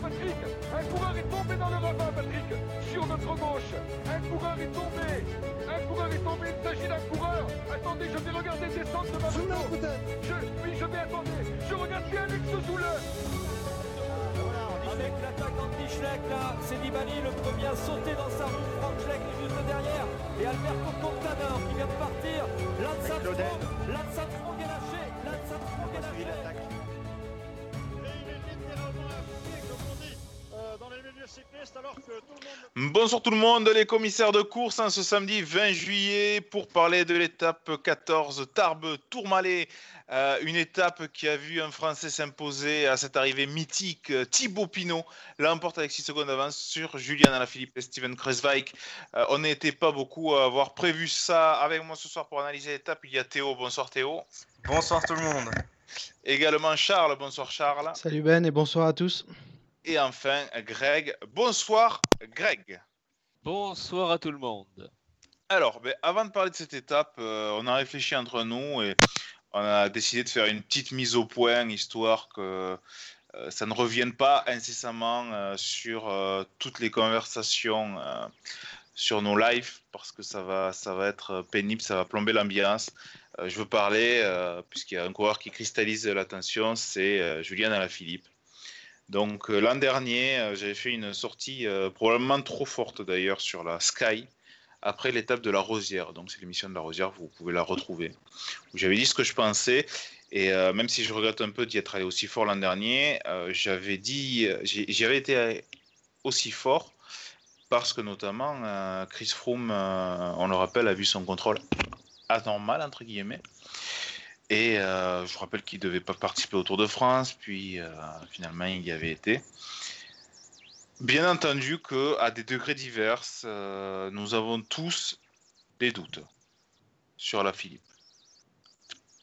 Patrick Un coureur est tombé dans le ravin, Patrick. Sur notre gauche Un coureur est tombé. Un coureur est tombé, il s'agit d'un coureur. Attendez, je vais regarder descendre de ma moto. je, Oui, je vais attendre. Je regarde bien Alex Zoule avec l'attaque d'Andy Schleck là, c'est Nibali le premier à sauter dans sa roue, Frank Schleck est juste derrière et Alberto Contador qui vient de partir, Lance Armstrong, Bonsoir tout le monde, les commissaires de course, hein, ce samedi 20 juillet pour parler de l'étape 14 Tarbes-Tourmalet. Euh, une étape qui a vu un Français s'imposer à cette arrivée mythique. Thibaut Pinot l'emporte avec 6 secondes d'avance sur Julien Alaphilippe et Steven Kresweig. Euh, on n'était pas beaucoup à avoir prévu ça avec moi ce soir pour analyser l'étape. Il y a Théo. Bonsoir Théo. Bonsoir tout le monde. Également Charles. Bonsoir Charles. Salut Ben et bonsoir à tous. Et enfin, Greg. Bonsoir, Greg. Bonsoir à tout le monde. Alors, ben, avant de parler de cette étape, euh, on a réfléchi entre nous et on a décidé de faire une petite mise au point, histoire que euh, ça ne revienne pas incessamment euh, sur toutes les conversations sur nos lives, parce que ça va, ça va être pénible, ça va plomber l'ambiance. je veux parler, puisqu'il y a un coureur qui cristallise l'attention, c'est Julien Alaphilippe. Donc euh, l'an dernier, euh, j'avais fait une sortie euh, probablement trop forte d'ailleurs sur la Sky après l'étape de la Rosière. Donc c'est l'émission de la Rosière, vous pouvez la retrouver. J'avais dit ce que je pensais. Et même si je regrette un peu d'y être allé aussi fort l'an dernier, j'avais dit, j'y avais été aussi fort parce que notamment Chris Froome, on le rappelle, a vu son contrôle anormal entre guillemets et euh, je vous rappelle qu'il ne devait pas participer au Tour de France, puis euh, finalement il y avait été. Bien entendu qu'à des degrés divers, euh, nous avons tous des doutes sur la Philippe.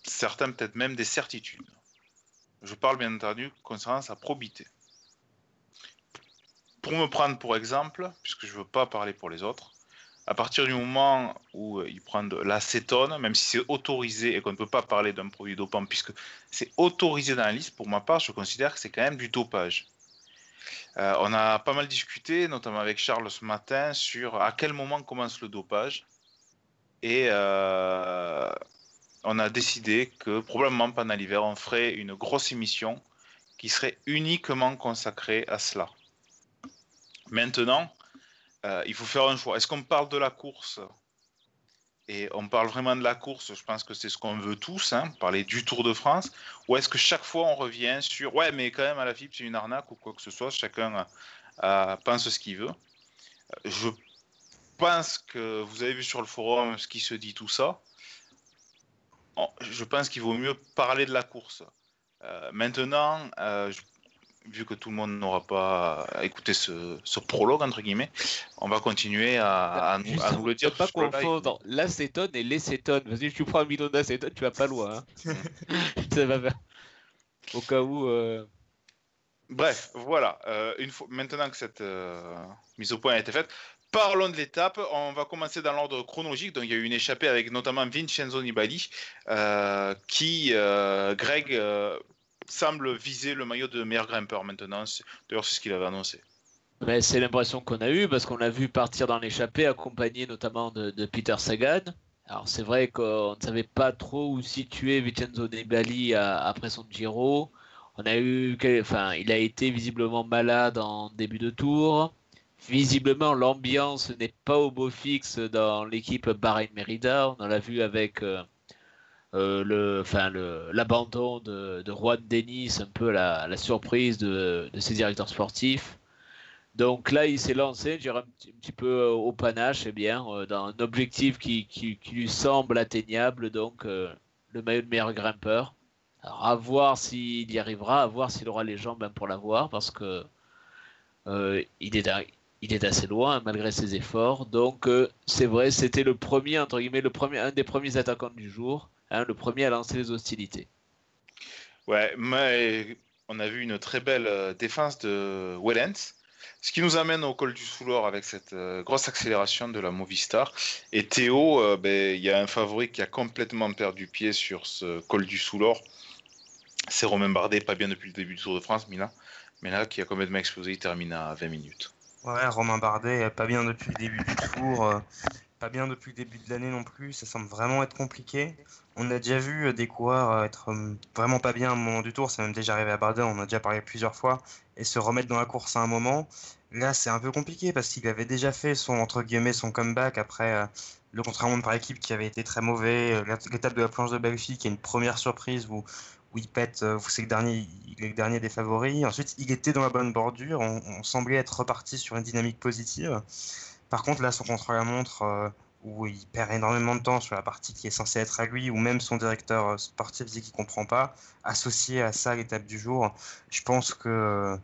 Certains peut-être même des certitudes. Je parle bien entendu concernant sa probité. Pour me prendre pour exemple, puisque je ne veux pas parler pour les autres, à partir du moment où euh, ils prennent de l'acétone, même si c'est autorisé et qu'on ne peut pas parler d'un produit dopant puisque c'est autorisé dans la liste, pour ma part, je considère que c'est quand même du dopage. Euh, on a pas mal discuté, notamment avec Charles ce matin, sur à quel moment commence le dopage. Et euh, on a décidé que probablement pendant l'hiver, on ferait une grosse émission qui serait uniquement consacrée à cela. Maintenant, euh, il faut faire un choix. Est-ce qu'on parle de la course et on parle vraiment de la course, je pense que c'est ce qu'on veut tous, hein, parler du Tour de France, ou est-ce que chaque fois on revient sur ouais, mais quand même à la FIP c'est une arnaque ou quoi que ce soit, chacun pense ce qu'il veut. Je pense que vous avez vu sur le forum ce qui se dit tout ça. Je pense qu'il vaut mieux parler de la course. Euh, maintenant, euh, vu que tout le monde n'aura pas écouté ce, ce, prologue, entre guillemets, on va continuer à, à, nous, à nous, le dire. pas confondre l'acétone et l'acétone. Vas-y, tu prends un bidon d'acétone, tu vas pas loin. Hein. Ça va faire... Au cas où. Euh... Bref, voilà. Euh, une fois, maintenant que cette euh, mise au point a été faite, Parlons de l'étape. On va commencer dans l'ordre chronologique. Donc, il y a eu une échappée avec notamment Vincenzo Nibali, euh, qui, euh, Greg, euh, semble viser le maillot de meilleur grimpeur maintenant. D'ailleurs, c'est ce qu'il avait annoncé. Mais c'est l'impression qu'on a eue parce qu'on l'a vu partir dans l'échappée accompagné notamment de, Peter Sagan. Alors c'est vrai qu'on ne savait pas trop où situer Vincenzo Nibali après son Giro. On a eu, enfin, il a été visiblement malade en début de tour. Visiblement, l'ambiance n'est pas au beau fixe dans l'équipe Bahrain Merida. On l'a vu avec euh, euh, le, enfin, l'abandon de, de Juan Denis, un peu la, la surprise de, de, ses directeurs sportifs. Donc là, il s'est lancé, je un petit, un petit, peu au panache, eh bien, euh, dans un objectif qui, qui, lui semble atteignable, donc euh, le maillot de meilleur grimpeur. Alors, à voir s'il y arrivera, à voir s'il aura les jambes hein, pour l'avoir, parce que euh, il, est, il est assez loin hein, malgré ses efforts. Donc, euh, c'est vrai, c'était le premier, entre guillemets, le premier, un des premiers attaquants du jour hein, le premier à lancer les hostilités. Ouais, mais on a vu une très belle euh, défense de Wellens, ce qui nous amène au col du Soulor avec cette euh, grosse accélération de la Movistar. Et Théo, euh, ben, il y a un favori qui a complètement perdu pied sur ce col du Soulor. C'est Romain Bardet, pas bien depuis le début du Tour de France, Mina. Mais là, qui a complètement explosé, il termine à 20 minutes. Ouais, Romain Bardet, pas bien depuis le début du tour, euh, pas bien depuis le début de l'année non plus, ça semble vraiment être compliqué. On a déjà vu des coureurs être vraiment pas bien un moment du tour, ça même déjà arrivé à Bardet, on en a déjà parlé plusieurs fois, et se remettre dans la course à un moment. Là, c'est un peu compliqué parce qu'il avait déjà fait son, entre guillemets, son comeback après le contre-la-montre par équipe qui avait été très mauvais, euh, l'étape de la planche de Belfi qui est une première surprise où, il pète, euh, c'est le dernier, le dernier des favoris. Ensuite, il était dans la bonne bordure, on, semblait être reparti sur une dynamique positive. Par contre, là, son contre-la-montre, euh, où il perd énormément de temps sur la partie qui est censée être à lui, ou même son directeur sportif dit qu'il comprend pas, associé à ça l'étape du jour, je pense que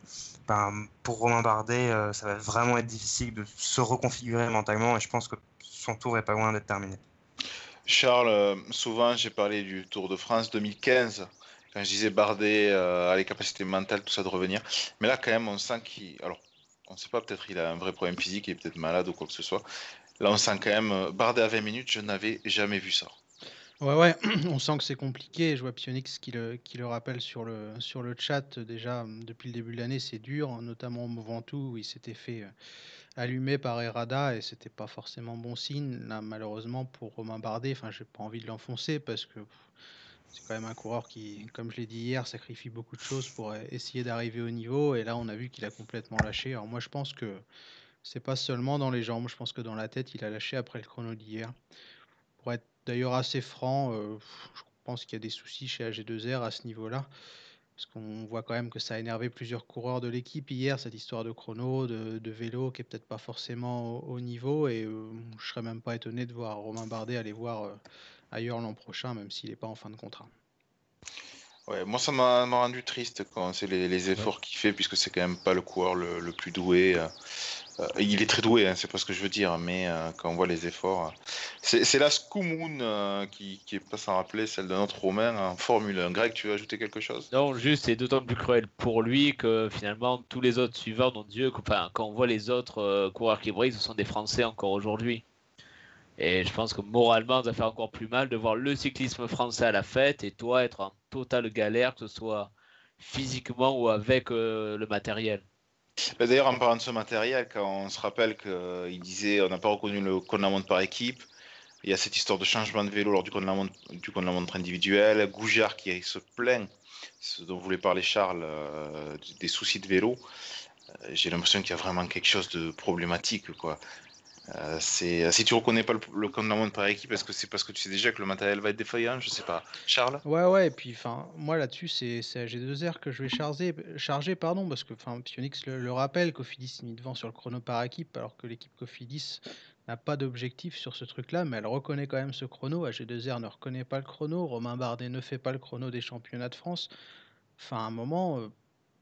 ben, pour Romain Bardet, ça va vraiment être difficile de se reconfigurer mentalement, et je pense que son tour est pas loin d'être terminé. Charles, euh, souvent j'ai parlé du Tour de France 2015, quand je disais Bardet euh, a les capacités mentales, tout ça de revenir. Mais là, quand même, on sent qu'il. On ne sait pas, peut-être il a un vrai problème physique, il est peut-être malade ou quoi que ce soit. Là, on sent quand même euh, Bardet à 20 minutes, je n'avais jamais vu ça. Ouais, ouais, on sent que c'est compliqué. Je vois Pionix qui le, rappelle sur le, sur chat. Déjà, depuis le début de l'année, c'est dur, notamment au Ventoux où il s'était fait allumé par Errada et c'était pas forcément bon signe. Là, malheureusement pour Romain Bardet, enfin, j'ai pas envie de l'enfoncer parce que c'est quand même un coureur qui, comme je l'ai dit hier, sacrifie beaucoup de choses pour essayer d'arriver au niveau. Et là, on a vu qu'il a complètement lâché. Alors moi, je pense que c'est pas seulement dans les jambes. Je pense que dans la tête, il a lâché après le chrono d'hier. Pour être d'ailleurs assez franc, euh, je pense qu'il y a des soucis chez AG2R à ce niveau-là. Parce qu'on voit quand même que ça a énervé plusieurs coureurs de l'équipe hier, cette histoire de chrono, de, vélo, qui est peut-être pas forcément au, niveau. Et euh, je serais même pas étonné de voir Romain Bardet aller voir euh, ailleurs l'an prochain, même s'il n'est pas en fin de contrat. Ouais, moi ça m'a rendu triste quand c'est les, efforts qu'il fait, puisque c'est quand même pas le coureur le, plus doué. Euh, euh, il est très doué, hein, c'est pas ce que je veux dire, mais euh, quand on voit les efforts. C'est la Scoumoun qui, qui est pas sans rappeler celle de notre Romain en Formule 1. Greg, tu veux ajouter quelque chose? Non, juste, c'est d'autant plus cruel pour lui que finalement tous les autres suiveurs, mon Dieu, enfin, quand on voit les autres coureurs qui brillent, ce sont des Français encore aujourd'hui. Et je pense que moralement, ça fait encore plus mal de voir le cyclisme français à la fête et toi être en totale galère, que ce soit physiquement ou avec le matériel. Bah, d'ailleurs, en parlant de ce matériel, quand on se rappelle qu'il disait on n'a pas reconnu le montre par équipe, il y a cette histoire de changement de vélo lors du montre, du la montre individuel, Goujard qui se plaint, ce dont voulait parler Charles, euh, des soucis de vélo. Euh, j'ai l'impression qu'il y a vraiment quelque chose de problématique. Quoi. Euh, c'est si tu reconnais pas le, le compte de la montre par équipe, est-ce que c'est parce que tu sais déjà que le matériel va être défaillant Je sais pas. Charles? Ouais, ouais. Et puis, moi là-dessus, c'est AG2R que je vais charger, charger pardon, parce que Pionix le, rappelle, Cofidis est mis devant sur le chrono par équipe, alors que l'équipe Cofidis n'a pas d'objectif sur ce truc-là, mais elle reconnaît quand même ce chrono. AG2R ne reconnaît pas le chrono, Romain Bardet ne fait pas le chrono des championnats de France. Enfin, à un moment. Euh,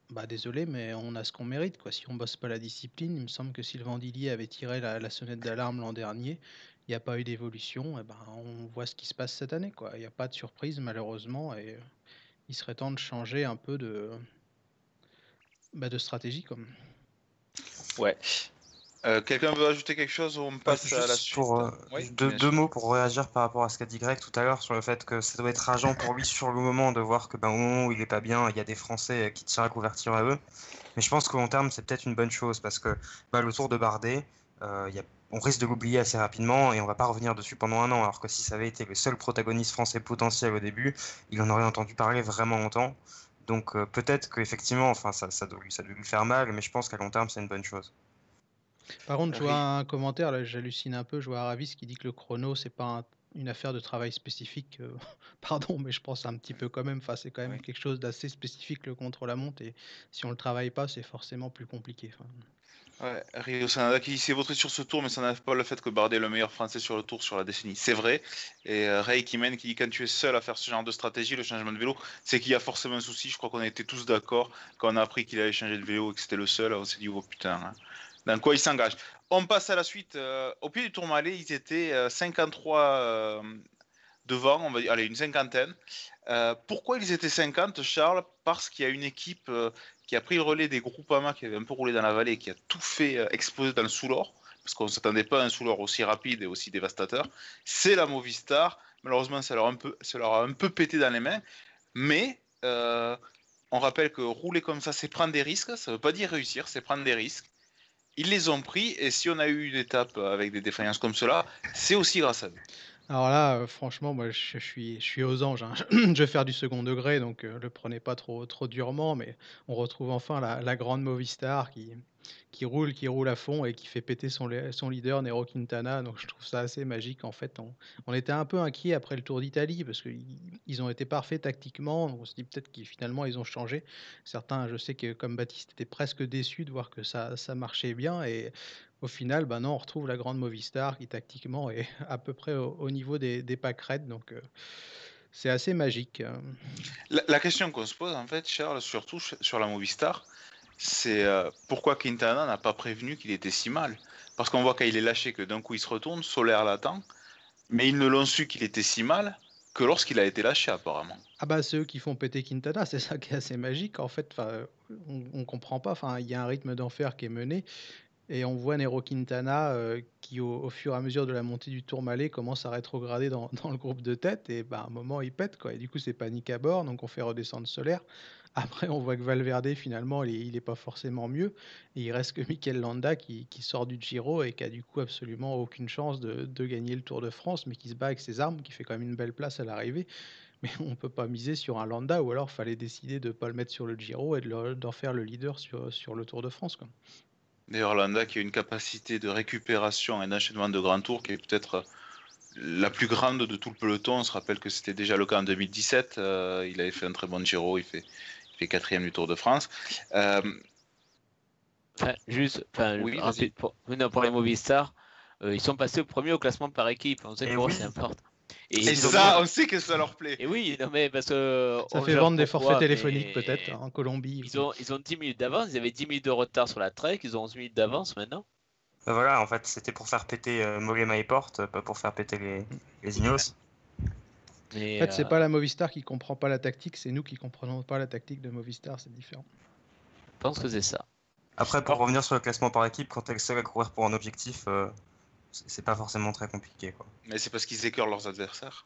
bah désolé, mais on a ce qu'on mérite. Quoi. Si on bosse pas la discipline, il me semble que Sylvain Dillier avait tiré la, sonnette d'alarme l'an dernier. Il n'y a pas eu d'évolution. Eh ben, on voit ce qui se passe cette année. Il n'y a pas de surprise, malheureusement. Et euh, il serait temps de changer un peu de, bah, de stratégie. Comme. Ouais. Euh, quelqu'un veut ajouter quelque chose ou on passe à la suite pour, euh, deux, mots pour réagir par rapport à ce qu'a dit Greg tout à l'heure sur le fait que ça doit être rageant pour lui sur le moment de voir que ben, au moment où il est pas bien, il y a des Français euh, qui tirent la couverture à eux. Mais je pense qu'au long terme, c'est peut-être une bonne chose parce que ben, le tour de Bardet, on risque de l'oublier assez rapidement et on va pas revenir dessus pendant un an. Alors que si ça avait été le seul protagoniste français potentiel au début, il en aurait entendu parler vraiment longtemps. Donc peut-être qu'effectivement, enfin, ça, ça, doit, ça doit lui faire mal, mais je pense qu'à long terme, c'est une bonne chose. Par contre, je vois un commentaire, là, j'hallucine un peu. Je vois Aravis qui dit que le chrono, c'est pas une affaire de travail spécifique. Euh, pardon, mais je pense un petit peu quand même. Enfin, c'est quand même quelque chose d'assez spécifique le contre-la-montre. Et si on le travaille pas, c'est forcément plus compliqué. Ouais, Rio Sanada qui s'est voté sur ce tour, mais ça n'enlève pas le fait que Bardet est le meilleur français sur le tour sur la décennie. C'est vrai. Et euh, Ray qui mène, qui dit quand tu es seul à faire ce genre de stratégie, le changement de vélo, c'est qu'il y a forcément un souci. Je crois qu'on a été tous d'accord quand on a appris qu'il allait changer de vélo et que c'était le seul. On s'est dit, oh putain. Hein dans quoi ils s'engagent. On passe à la suite. Euh, au pied du Tourmalet, ils étaient 53 euh, euh, devant, on va dire, allez, une cinquantaine. pourquoi ils étaient 50, Charles? Parce qu'il y a une équipe qui a pris le relais des Groupama qui avait un peu roulé dans la vallée, qui a tout fait exploser dans le sous-lor, parce qu'on ne s'attendait pas à un sous-lor aussi rapide et aussi dévastateur. C'est la Movistar. Malheureusement, ça leur, un peu, ça leur a un peu pété dans les mains. Mais on rappelle que rouler comme ça, c'est prendre des risques. Ça ne veut pas dire réussir, c'est prendre des risques. Ils les ont pris, et si on a eu une étape avec des défaillances comme cela, c'est aussi grâce à eux. Alors là, euh, franchement, moi, je, suis, aux anges. Hein. Je vais faire du second degré, donc euh, le prenez pas trop, trop durement, mais on retrouve enfin la, grande Movistar qui, qui roule, qui roule à fond et qui fait péter son, leader Nero Quintana. Donc je trouve ça assez magique. En fait, on, était un peu inquiet après le Tour d'Italie parce qu'ils ont été parfaits tactiquement. On se dit peut-être qu'ils finalement ils ont changé. Certains, je sais que comme Baptiste était presque déçu de voir que ça, ça marchait bien et au final, ben non, on retrouve la grande Movistar qui tactiquement est à peu près au, niveau des, des packs Donc euh, c'est assez magique. Hein. La, la question qu'on se pose en fait, Charles, surtout sur la Movistar, c'est euh, pourquoi Quintana n'a pas prévenu qu'il était si mal? Parce qu'on voit qu'il est lâché que d'un coup il se retourne, Solaire l'attend, mais ils ne l'ont su qu'il était si mal que lorsqu'il a été lâché apparemment. Ah bah ceux qui font péter Quintana, c'est ça qui est assez magique en fait. On, on comprend pas. Enfin, il y a un rythme d'enfer qui est mené. Et on voit Nero Quintana euh, qui, au, fur et à mesure de la montée du Tourmalet, commence à rétrograder dans, le groupe de tête. Et bah, à un moment, il pète. Quoi. Et du coup, c'est panique à bord. Donc, on fait redescendre Solaire. Après, on voit que Valverde, finalement, il n'est pas forcément mieux. Et il reste que Mikel Landa qui, sort du Giro et qui a du coup absolument aucune chance de, gagner le Tour de France, mais qui se bat avec ses armes, qui fait quand même une belle place à l'arrivée. Mais on ne peut pas miser sur un Landa, ou alors fallait décider de ne pas le mettre sur le Giro et d'en faire le leader sur, sur le Tour de France. Quoi. D'ailleurs, Landa qui a une capacité de récupération et d'enchaînement de grands tours qui est peut-être la plus grande de tout le peloton. On se rappelle que c'était déjà le cas en 2017. Euh, il avait fait un très bon Giro. Il fait, fait quatrième du Tour de France. Euh, juste, enfin, oui, pour, pour, les Movistar, euh, ils sont passés au premier au classement par équipe. On sait que c'est important. Et, ça, on sait que ça leur plaît. Et oui, non mais parce que. Ça fait vendre des forfaits téléphoniques peut-être en Colombie. Ils ont, ils ont 10 minutes d'avance, ils avaient 10 minutes de retard sur la trek, ils ont 11 minutes d'avance maintenant. Bah voilà, en fait, c'était pour faire péter euh, Mollema et Porte, pas pour faire péter les, les Ineos en fait, c'est euh, pas la Movistar qui comprend pas la tactique, c'est nous qui comprenons pas la tactique de Movistar, c'est différent. Je pense que c'est ça. Après, pour revenir sur le classement par équipe, quand elle seule à courir pour un objectif, euh, c'est pas forcément très compliqué. Quoi. Mais c'est parce qu'ils écœurent leurs adversaires.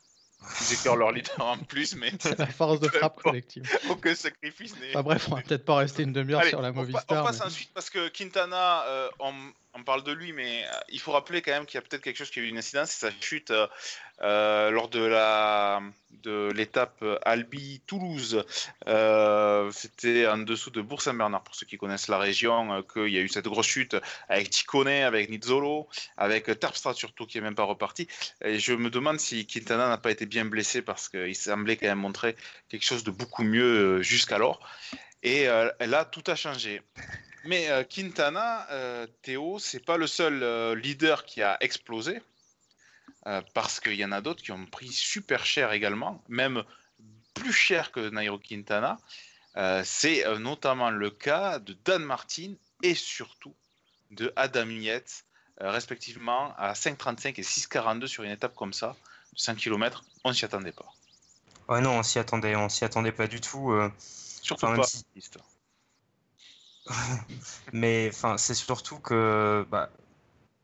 Ils écœurent leur leader en plus, mais. C'est la force de frappe collective. Aucun sacrifice n'est. Enfin, bref, on va peut-être pas rester une demi-heure sur la Movistar. On, passe ensuite parce que Quintana, euh, on, on, parle de lui, mais il faut rappeler quand même qu'il y a peut-être quelque chose qui a eu une incidence, c'est sa chute euh, lors de la de l'étape Albi-Toulouse. Euh, c'était en dessous de Bourg-Saint-Bernard, pour ceux qui connaissent la région, euh, qu'il y a eu cette grosse chute avec Ticone, avec Nizzolo, avec Terpstra surtout, qui n'est même pas reparti. Et je me demande si Quintana n'a pas été bien blessé parce qu'il semblait quand même montrer quelque chose de beaucoup mieux jusqu'alors. Et là, tout a changé. Mais Quintana, Théo, c'est pas le seul leader qui a explosé. Euh, parce qu'il y en a d'autres qui ont pris super cher également, même plus cher que Nairo Quintana. Euh, c'est euh, notamment le cas de Dan Martin et surtout de Adam Yates, respectivement à 5,35 et 6,42 sur une étape comme ça, 5 km, on s'y attendait pas. Ouais non, on s'y attendait, on s'y attendait pas du tout. Surtout pas. Mais enfin, c'est surtout que bah,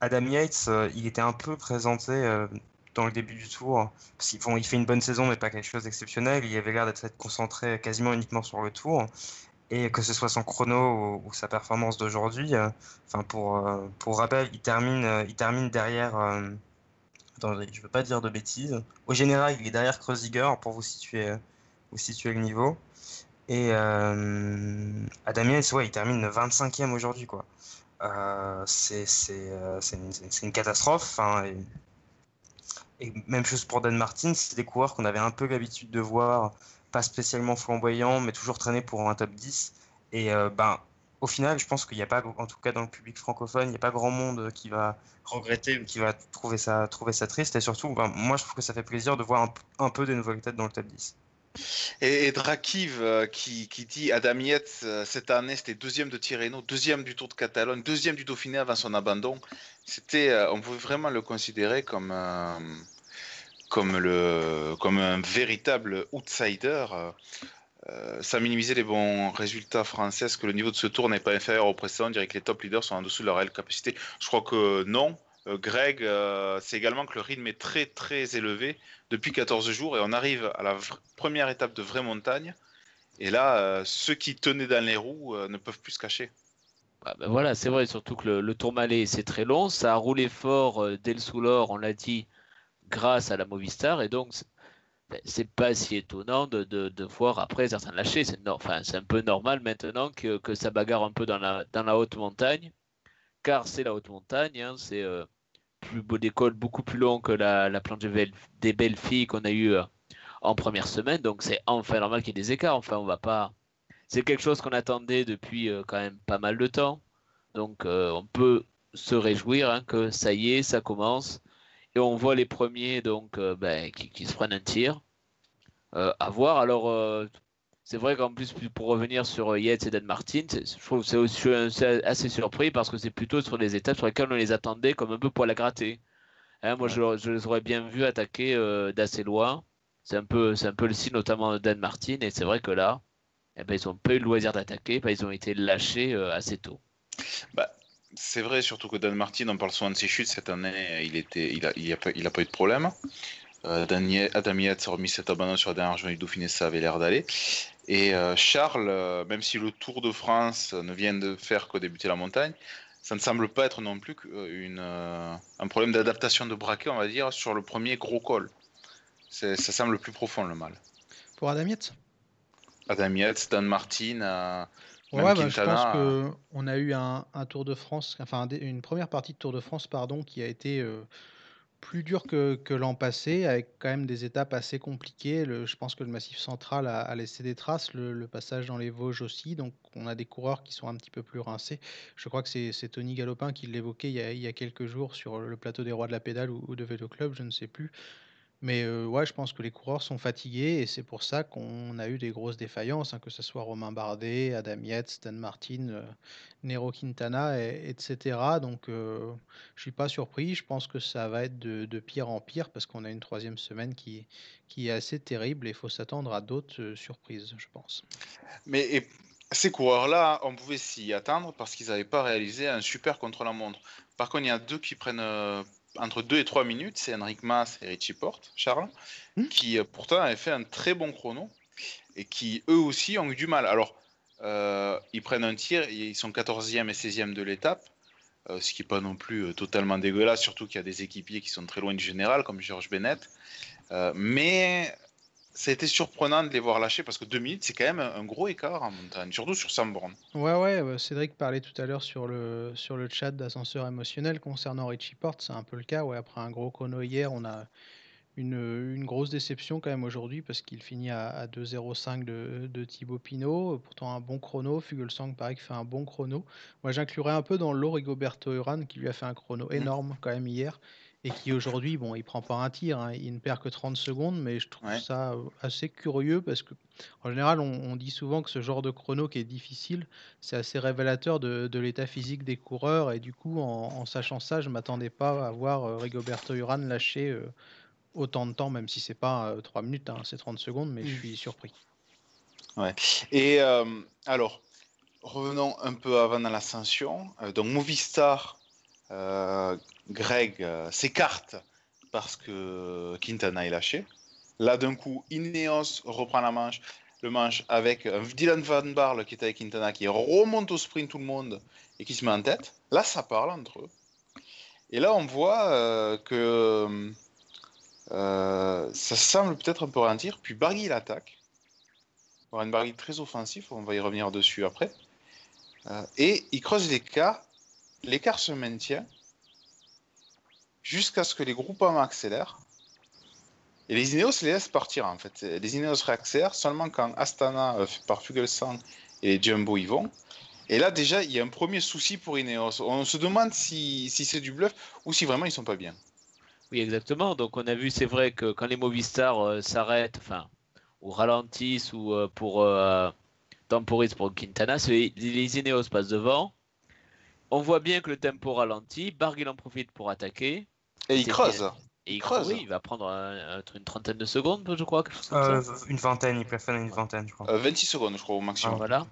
Adam Yates, euh, il était un peu présenté euh, dans le début du tour, parce qu'il il fait une bonne saison, mais pas quelque chose d'exceptionnel. Il avait l'air d'être concentré quasiment uniquement sur le tour. Et que ce soit son chrono ou, sa performance d'aujourd'hui, euh, enfin pour, pour rappel, il termine, il termine derrière. attendez, je veux pas dire de bêtises. Au général, il est derrière Kreuziger pour vous situer, vous situer le niveau. Et Adam Yates, ouais, il termine 25e aujourd'hui, quoi. Euh, euh, c'est une, catastrophe. et, même chose pour Dan Martin, c'est des coureurs qu'on avait un peu l'habitude de voir, pas spécialement flamboyants, mais toujours traînés pour un top 10. Et euh, ben, au final, je pense qu'il n'y a pas, en tout cas dans le public francophone, il n'y a pas grand monde qui va regretter ou qui va trouver ça, trouver ça triste. Et surtout, ben, moi, je trouve que ça fait plaisir de voir un, un peu de nouvelles têtes dans le top 10. Et, Drakiv euh, qui, dit Adam euh, cette année, c'était deuxième de Tirreno, deuxième du Tour de Catalogne, deuxième du Dauphiné avant son abandon. C'était, euh, on pouvait vraiment le considérer comme, comme, le, comme un véritable outsider. ça minimisait les bons résultats français. Est-ce que le niveau de ce tour n'est pas inférieur au précédent On dirait que les top leaders sont en dessous de leur réelle capacité. Je crois que non. Euh, Greg, euh, c'est également que le rythme est très très élevé depuis 14 jours et on arrive à la première étape de vraie montagne Et là, ceux qui tenaient dans les roues ne peuvent plus se cacher. Ah, ben voilà, c'est vrai, surtout que le, le Tourmalet, c'est très long. Ça a roulé fort dès le Soulor, on l'a dit, grâce à la Movistar. Et donc, ben, c'est pas si étonnant de, de, voir après certains lâcher. C'est un peu normal maintenant que, que, ça bagarre un peu dans la, dans la haute montagne, car c'est la haute montagne, hein, c'est euh, plus beau d'école, beaucoup plus long que la, la planche des belles filles qu'on a eu euh, en première semaine, donc c'est enfin normal qu'il y ait des écarts. Enfin, on va pas. C'est quelque chose qu'on attendait depuis euh, quand même pas mal de temps, donc on peut se réjouir hein, que ça y est, ça commence et on voit les premiers donc euh, ben, qui, se prennent un tir. Euh, à voir. Alors, euh, c'est vrai qu'en plus, pour revenir sur Yates et Dan Martin, je trouve que c'est assez surpris parce que c'est plutôt sur les étapes sur lesquelles on les attendait comme un peu pour la gratter. Hein, moi, je, les aurais bien vus attaquer d'assez loin. C'est un, peu, un peu le signe notamment de Dan Martin. Et c'est vrai que là, eh ben, ils n'ont pas eu le loisir d'attaquer. Ben, ils ont été lâchés assez tôt. Bah, c'est vrai, surtout que Dan Martin, on parle souvent de ses chutes cette année, il était, il a, il a, pas, il a pas eu de problème. Euh, Adam Yates a remis cet abandon sur la dernière journée du Dauphiné, ça avait l'air d'aller. Et euh, Charles, euh, même si le Tour de France ne vient de faire que débuter la montagne, ça ne semble pas être non plus une, un problème d'adaptation de braquet, on va dire, sur le premier gros col. Ça semble plus profond le mal. Pour Adam Yates? Adam Yates, Dan Martin, Ouais, bah, je pense qu'on a eu un, Tour de France, enfin une première partie de Tour de France, pardon, qui a été euh, plus dure que, l'an passé, avec quand même des étapes assez compliquées. je pense que le Massif central a, laissé des traces, le, passage dans les Vosges aussi, donc on a des coureurs qui sont un petit peu plus rincés. Je crois que c'est Tony Galopin qui l'évoquait il, il, y a quelques jours sur le plateau des Rois de la Pédale ou, ou de Vélo Club, je ne sais plus. Mais ouais, je pense que les coureurs sont fatigués et c'est pour ça qu'on a eu des grosses défaillances, hein, que ce soit Romain Bardet, Adam Yates, Stan Martin, Nero Quintana, etc. Donc je suis pas surpris. Je pense que ça va être de, pire en pire parce qu'on a une troisième semaine qui, qui est assez terrible et il faut s'attendre à d'autres surprises, je pense. Mais ces coureurs-là, on pouvait s'y attendre parce qu'ils n'avaient pas réalisé un super contre-la-montre. Par contre, il y a deux qui prennent entre 2 et 3 minutes, c'est Henrik Mas et Richie Porte, Charles, hmm. qui euh, pourtant avaient fait un très bon chrono et qui eux aussi ont eu du mal. Alors, euh, ils prennent un tir, ils sont 14e et 16e de l'étape, euh, ce qui n'est pas non plus totalement dégueulasse, surtout qu'il y a des équipiers qui sont très loin du général, comme Georges Bennett. mais ça a été surprenant de les voir lâcher parce que 2 minutes, c'est quand même un gros écart en montagne, surtout sur 100 bornes. Ouais, ouais, bah, Cédric parlait tout à l'heure sur le, sur le chat d'ascenseur émotionnel concernant Richie Porte, c'est un peu le cas. Ouais, après un gros chrono hier, on a une, une grosse déception quand même aujourd'hui parce qu'il finit à, à 2,05 de, de Thibaut Pinot. Pourtant, un bon chrono. Fugelsang, pareil, qui fait un bon chrono. Moi, j'inclurais un peu dans l'eau Rigoberto Urán qui lui a fait un chrono mmh. énorme quand même hier et qui aujourd'hui, bon, il prend pas un tir, hein, il ne perd que 30 secondes, mais je trouve ça euh, assez curieux parce que en général, on, dit souvent que ce genre de chrono qui est difficile, c'est assez révélateur de, l'état physique des coureurs et du coup, en, sachant ça, je m'attendais pas à voir euh, Rigoberto Urán lâcher euh, autant de temps, même si c'est pas 3 minutes, hein, c'est 30 secondes, mais je mmh. suis surpris. Ouais. Et alors, revenons un peu avant dans l'ascension. donc Movistar euh, Greg euh, s'écarte parce que Quintana est lâché. Là, d'un coup, Ineos reprend la manche, le manche avec Dylan Van Barle qui est avec Quintana, qui remonte au sprint tout le monde et qui se met en tête. Là, ça parle entre eux. Et là, on voit euh, que ça semble peut-être un peu ralentir. Puis Barguil attaque. une Barguil très offensif, on va y revenir dessus après. et il creuse l'écart l'écart se maintient jusqu'à ce que les groupements accélèrent. Et les Ineos les laissent partir en fait. Les Ineos réaccélèrent seulement quand Astana euh, par Fuglsang et Jumbo y vont. Et là déjà il y a un premier souci pour Ineos. On se demande si, c'est du bluff ou si vraiment ils sont pas bien. Oui exactement. Donc on a vu c'est vrai que quand les Movistar euh, s'arrêtent, enfin ou ralentissent ou euh, pour temporisent pour Quintana, les Ineos passent devant on voit bien que le tempo ralentit. Barguil en profite pour attaquer. Et il creuse. il creuse. Oui, il va prendre une trentaine de secondes, je crois. Euh, une vingtaine, il préfère une vingtaine, je crois. 26 euh, secondes, je crois, au maximum. voilà.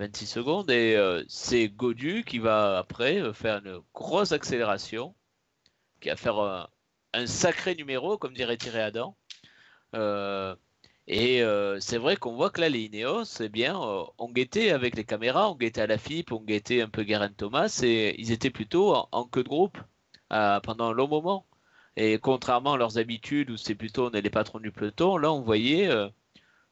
26 secondes. Et euh, c'est Godu qui va après faire une grosse accélération, qui va faire un sacré numéro, comme dirait Thierry Adam. Et euh, c'est vrai qu'on voit que là, les Ineos, eh bien, euh, on guettait avec les caméras, on guettait à la FIP, on guettait un peu Guerin Thomas, et ils étaient plutôt en, queue de groupe euh, pendant un long moment. Et contrairement à leurs habitudes, où c'est plutôt on est les patrons du peloton, là, on voyait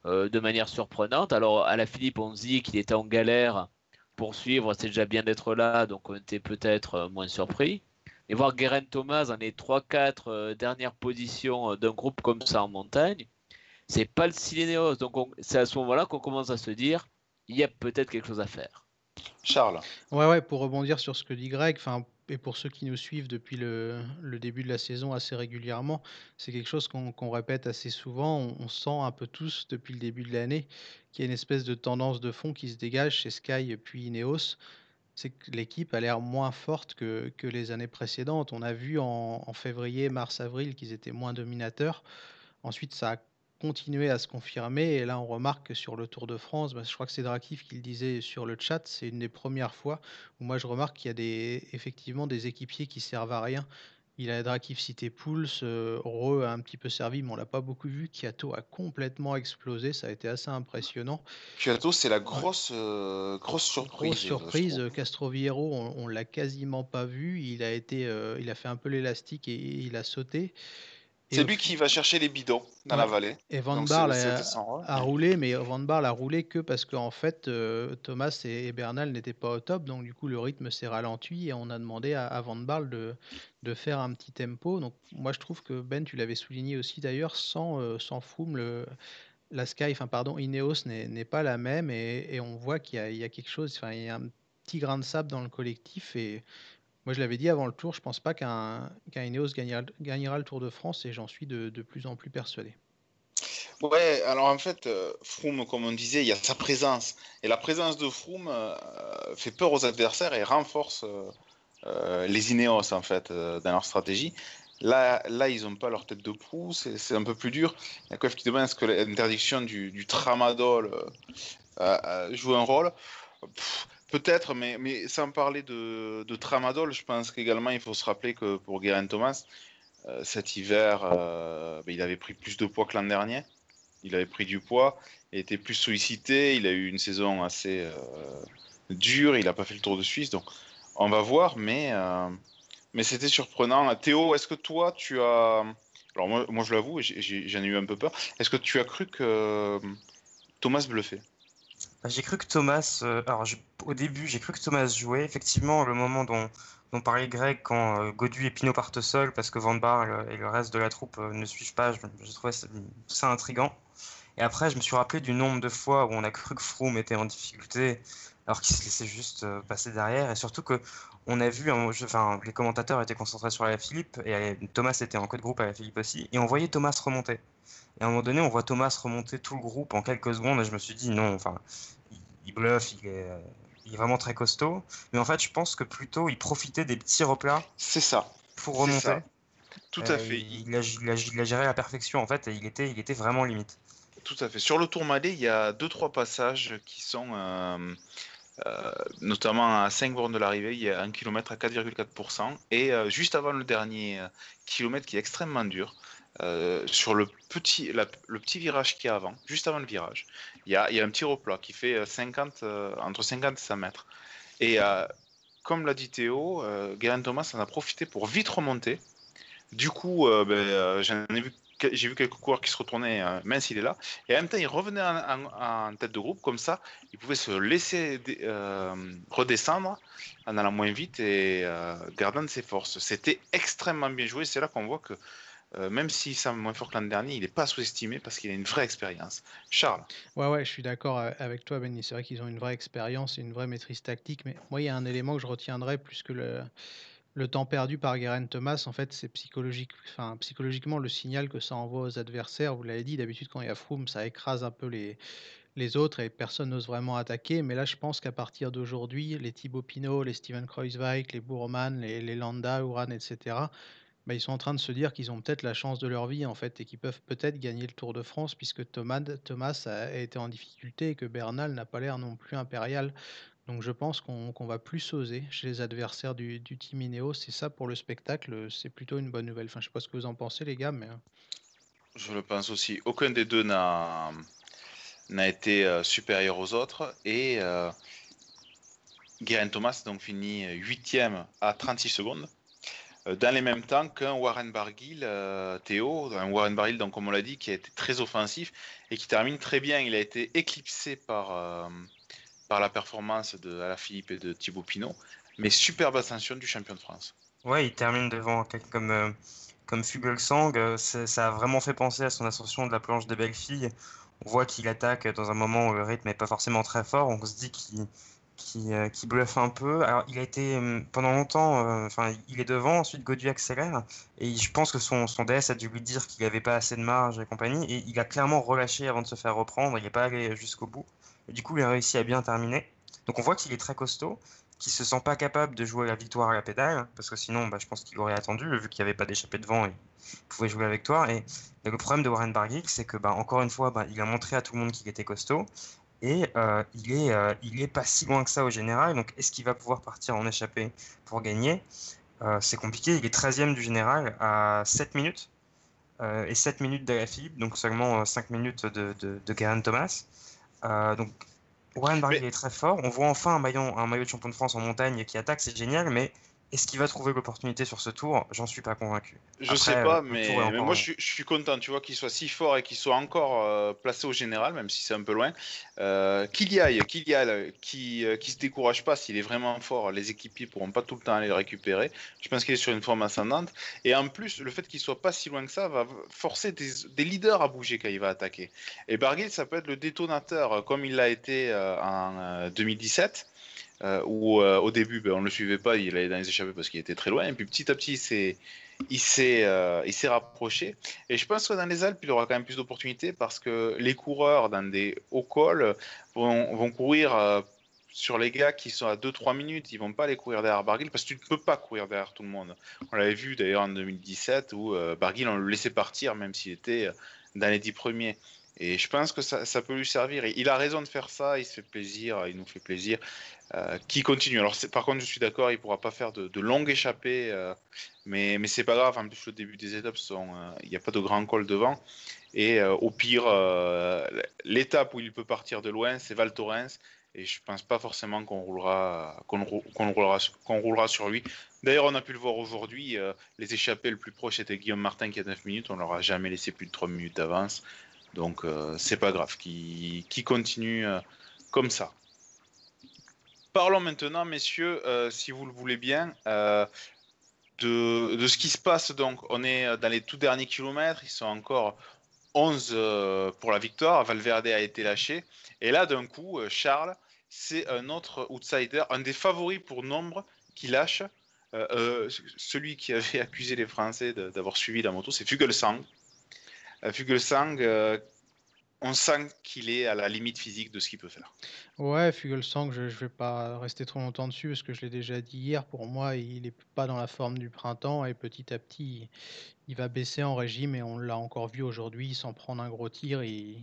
de manière surprenante. Alors, à la Philippe, on dit qu'il était en galère pour suivre, c'est déjà bien d'être là, donc on était peut-être moins surpris. Et voir Guerin Thomas dans les 3-4 dernières positions d'un groupe comme ça en montagne, c'est pas le Silénéos. Donc c'est à ce moment-là qu'on commence à se dire il y a peut-être quelque chose à faire. Charles. Ouais, ouais, pour rebondir sur ce que dit Greg, enfin, et pour ceux qui nous suivent depuis le, début de la saison assez régulièrement, c'est quelque chose qu'on répète assez souvent. On, sent un peu tous depuis le début de l'année qu'il y a une espèce de tendance de fond qui se dégage chez Sky puis Ineos. C'est que l'équipe a l'air moins forte que, que, les années précédentes. On a vu en, en février, mars, avril qu'ils étaient moins dominateurs. Ensuite, ça a continuer à se confirmer. Et là, on remarque que sur le Tour de France, bah, je crois que c'est Drakif qui le disait sur le chat, c'est une des premières fois où moi je remarque qu'il y a des, effectivement des équipiers qui servent à rien. Il a Drakif cité Pouls, euh, Re a un petit peu servi, mais on l'a pas beaucoup vu. Kiato a complètement explosé, ça a été assez impressionnant. Kiato, c'est la grosse, euh, grosse surprise. Grosse surprise. On l'a quasiment pas vu. Il a été, euh, il a fait un peu l'élastique et il a sauté. C'est lui qui va chercher les bidons dans la vallée. Et Van Barle a, roulé, mais Van Barle a roulé que parce qu'en fait, euh, Thomas et, Bernal n'étaient pas au top. Donc, du coup, le rythme s'est ralenti et on a demandé à, Van Barle de, de, faire un petit tempo. Donc, moi, je trouve que Ben, tu l'avais souligné aussi d'ailleurs, sans, euh, sans Froome, le, la Sky, enfin, pardon, Ineos n'est pas la même et, et on voit qu'il y, y, a quelque chose, enfin, il y a un petit grain de sable dans le collectif et moi, je l'avais dit avant le tour, je pense pas qu'un Ineos gagnera, le Tour de France et j'en suis de, plus en plus persuadé. Ouais, alors en fait, euh, Froome, comme on disait, il y a sa présence. Et la présence de Froome euh, fait peur aux adversaires et renforce euh, les Ineos, en fait, dans leur stratégie. Là, là ils n'ont pas leur tête de proue, c'est un peu plus dur. Il y a Coef qui demande est-ce que l'interdiction du, tramadol joue un rôle. Peut-être, mais, sans parler de, tramadol, je pense qu'également il faut se rappeler que pour Guérin Thomas, euh, cet hiver, euh, ben, il avait pris plus de poids que l'an dernier. Il avait pris du poids, il était plus sollicité, il a eu une saison assez euh, dure, il n'a pas fait le Tour de Suisse, donc on va voir, mais, c'était surprenant. Théo, est-ce que toi tu as. Alors moi, je l'avoue, j'en ai eu un peu peur. Est-ce que tu as cru que Thomas bluffait? J'ai cru que Thomas, euh, alors au début, j'ai cru que Thomas jouait. Effectivement, le moment dont, dont parlait Greg quand euh, et Pinot partent seuls parce que Van Bar et le reste de la troupe euh, ne suivent pas, j'ai trouvé ça, intrigant. Et après, je me suis rappelé du nombre de fois où on a cru que Froome était en difficulté alors qu'il se laissait juste passer derrière. Et surtout que on a vu, enfin, les commentateurs étaient concentrés sur la Philippe et Thomas était en code groupe à la Philippe aussi. Et on voyait Thomas remonter. Et à un moment donné, on voit Thomas remonter tout le groupe en quelques secondes et je me suis dit non, enfin, il bluffe, il est, il est vraiment très costaud. Mais en fait, je pense que plutôt, il profitait des petits replats. C'est ça. Pour remonter. Tout à euh, fait. Il a, il, a, géré à la perfection, en fait, et il était, il était vraiment limite. Tout à fait. Sur le Tour Malais, il y a deux trois passages qui sont, euh, euh, notamment à 5 bornes de l'arrivée, il y a un kilomètre à 4,4%, et juste avant le dernier kilomètre qui est extrêmement dur, euh, sur le petit, le petit virage qui est avant, juste avant le virage, il y a, y a, un petit replat qui fait 50, euh, euh, entre 50 et 100 mètres. Et comme l'a dit Théo, Guérin Thomas en a profité pour vite remonter. Du coup, ben, j'ai vu quelques coureurs qui se retournaient, mince, il est là. Et en même temps, il revenait en, tête de groupe, comme ça, il pouvait se laisser redescendre en allant moins vite et gardant ses forces. C'était extrêmement bien joué. C'est là qu'on voit que euh, même s'il semble moins fort que l'an dernier, il n'est pas sous-estimé parce qu'il a une vraie expérience. Charles Ouais, ouais, je suis d'accord avec toi, Benny. C'est vrai qu'ils ont une vraie expérience une vraie maîtrise tactique. Mais moi, il y a un élément que je retiendrai plus que le, le temps perdu par Guerin Thomas. En fait, c'est psychologique, psychologiquement le signal que ça envoie aux adversaires. Vous l'avez dit, d'habitude, quand il y a Froome, ça écrase un peu les, les autres et personne n'ose vraiment attaquer. Mais là, je pense qu'à partir d'aujourd'hui, les Thibaut Pinot, les Steven Kreuzweig, les Bourman, les, les Landa, Uran, etc., bah, ils sont en train de se dire qu'ils ont peut-être la chance de leur vie en fait et qu'ils peuvent peut-être gagner le Tour de France puisque Thomas a été en difficulté et que Bernal n'a pas l'air non plus impérial. Donc je pense qu'on va plus oser chez les adversaires du, du Team Ineos. C'est ça pour le spectacle, c'est plutôt une bonne nouvelle. Enfin, je sais pas ce que vous en pensez les gars, mais... Hein. je le pense aussi. Aucun des deux n'a été euh, supérieur aux autres. Et euh, Guerin Thomas donc fini huitième à 36 secondes. Euh, dans les mêmes temps qu'un Warren Barguil, euh, Théo, un Warren Barguil, donc, comme on l'a dit, qui a été très offensif et qui termine très bien. Il a été éclipsé par, euh, par la performance de Philippe et de Thibaut Pinot, mais superbe ascension du champion de France. Ouais, il termine devant comme, comme Fugelsang. Ça a vraiment fait penser à son ascension de la planche des belles filles. On voit qu'il attaque dans un moment où le rythme n'est pas forcément très fort. On se dit qu'il qui, euh, bluffe un peu. Alors, il a été euh, pendant longtemps, euh, enfin, il est devant, ensuite Godu accélère, et je pense que son, son DS a dû lui dire qu'il n'avait pas assez de marge et compagnie, et il a clairement relâché avant de se faire reprendre, il n'est pas allé jusqu'au bout. Du coup, il a réussi à bien terminer. Donc, on voit qu'il est très costaud, qu'il se sent pas capable de jouer la victoire à la pédale, parce que sinon, bah, je pense qu'il aurait attendu, vu qu'il n'y avait pas d'échappée devant, il pouvait jouer la victoire. Et, le problème de Warren Barguil, c'est que, bah, encore une fois, bah, il a montré à tout le monde qu'il était costaud, et euh, il, est, euh, il est pas si loin que ça au général. Donc est-ce qu'il va pouvoir partir en échappée pour gagner? Euh, C'est compliqué. Il est 13e du général à 7 minutes. et 7 minutes de la Philippe, donc seulement 5 minutes de, de, de Thomas. Donc Warren Barguil est très fort. On voit enfin un maillot, un maillot de champion de France en montagne qui attaque, c'est génial, mais est-ce qu'il va trouver l'opportunité sur ce tour? J'en suis pas convaincu. Je sais pas, mais, moi je, suis content, tu vois, qu'il soit si fort et qu'il soit encore euh, placé au général, même si c'est un peu loin. Euh, qu'il y aille, qu'il y aille, qui euh, se décourage pas s'il est vraiment fort. Les équipiers pourront pas tout le temps aller le récupérer. Je pense qu'il est sur une forme ascendante. Et en plus, le fait qu'il soit pas si loin que ça va forcer des, des leaders à bouger quand il va attaquer. Et Barguil, ça peut être le détonateur, comme il l'a été en 2017. Euh, où euh, au début, ben, on ne le suivait pas, il allait dans les échappées parce qu'il était très loin. Et puis petit à petit, il s'est euh, rapproché. Et je pense que dans les Alpes, il aura quand même plus d'opportunités parce que les coureurs dans des hauts cols vont, courir sur les gars qui sont à 2-3 minutes, ils vont pas les courir derrière Barguil parce que tu ne peux pas courir derrière tout le monde. On l'avait vu d'ailleurs en 2017 où Barguil, on le laissait partir même s'il était dans les 10 premiers. Et je pense que ça, peut lui servir. Il a raison de faire ça, il se fait plaisir, il nous fait plaisir. Euh, qui continue. Alors, par contre, je suis d'accord, il ne pourra pas faire de, longues échappées, euh, mais, mais c'est pas grave. En plus, le début des étapes, euh, il n'y a pas de grand col devant. Et au pire, l'étape où il peut partir de loin, c'est Val Thorens. Et je pense pas forcément qu'on roulera, qu'on roulera, qu'on roulera sur lui. D'ailleurs, on a pu le voir aujourd'hui. les échappées le plus proche était Guillaume Martin qui a 9 minutes. On leur a jamais laissé plus de 3 minutes d'avance. Donc, c'est pas grave. Qui, qui continue comme ça. Parlons maintenant, messieurs, euh, si vous le voulez bien, euh, de, ce qui se passe. Donc, on est dans les tout derniers kilomètres. Ils sont encore 11 euh, pour la victoire. Valverde a été lâché. Et là, d'un coup, Charles, c'est un autre outsider, un des favoris pour nombre qui lâche. celui qui avait accusé les Français d'avoir suivi la moto, c'est Fugelsang. Fugelsang on sent qu'il est à la limite physique de ce qu'il peut faire. Ouais, Fugelsang, je ne vais pas rester trop longtemps dessus parce que je l'ai déjà dit hier. Pour moi, il n'est pas dans la forme du printemps et petit à petit, il va baisser en régime et on l'a encore vu aujourd'hui sans prendre un gros tir. Et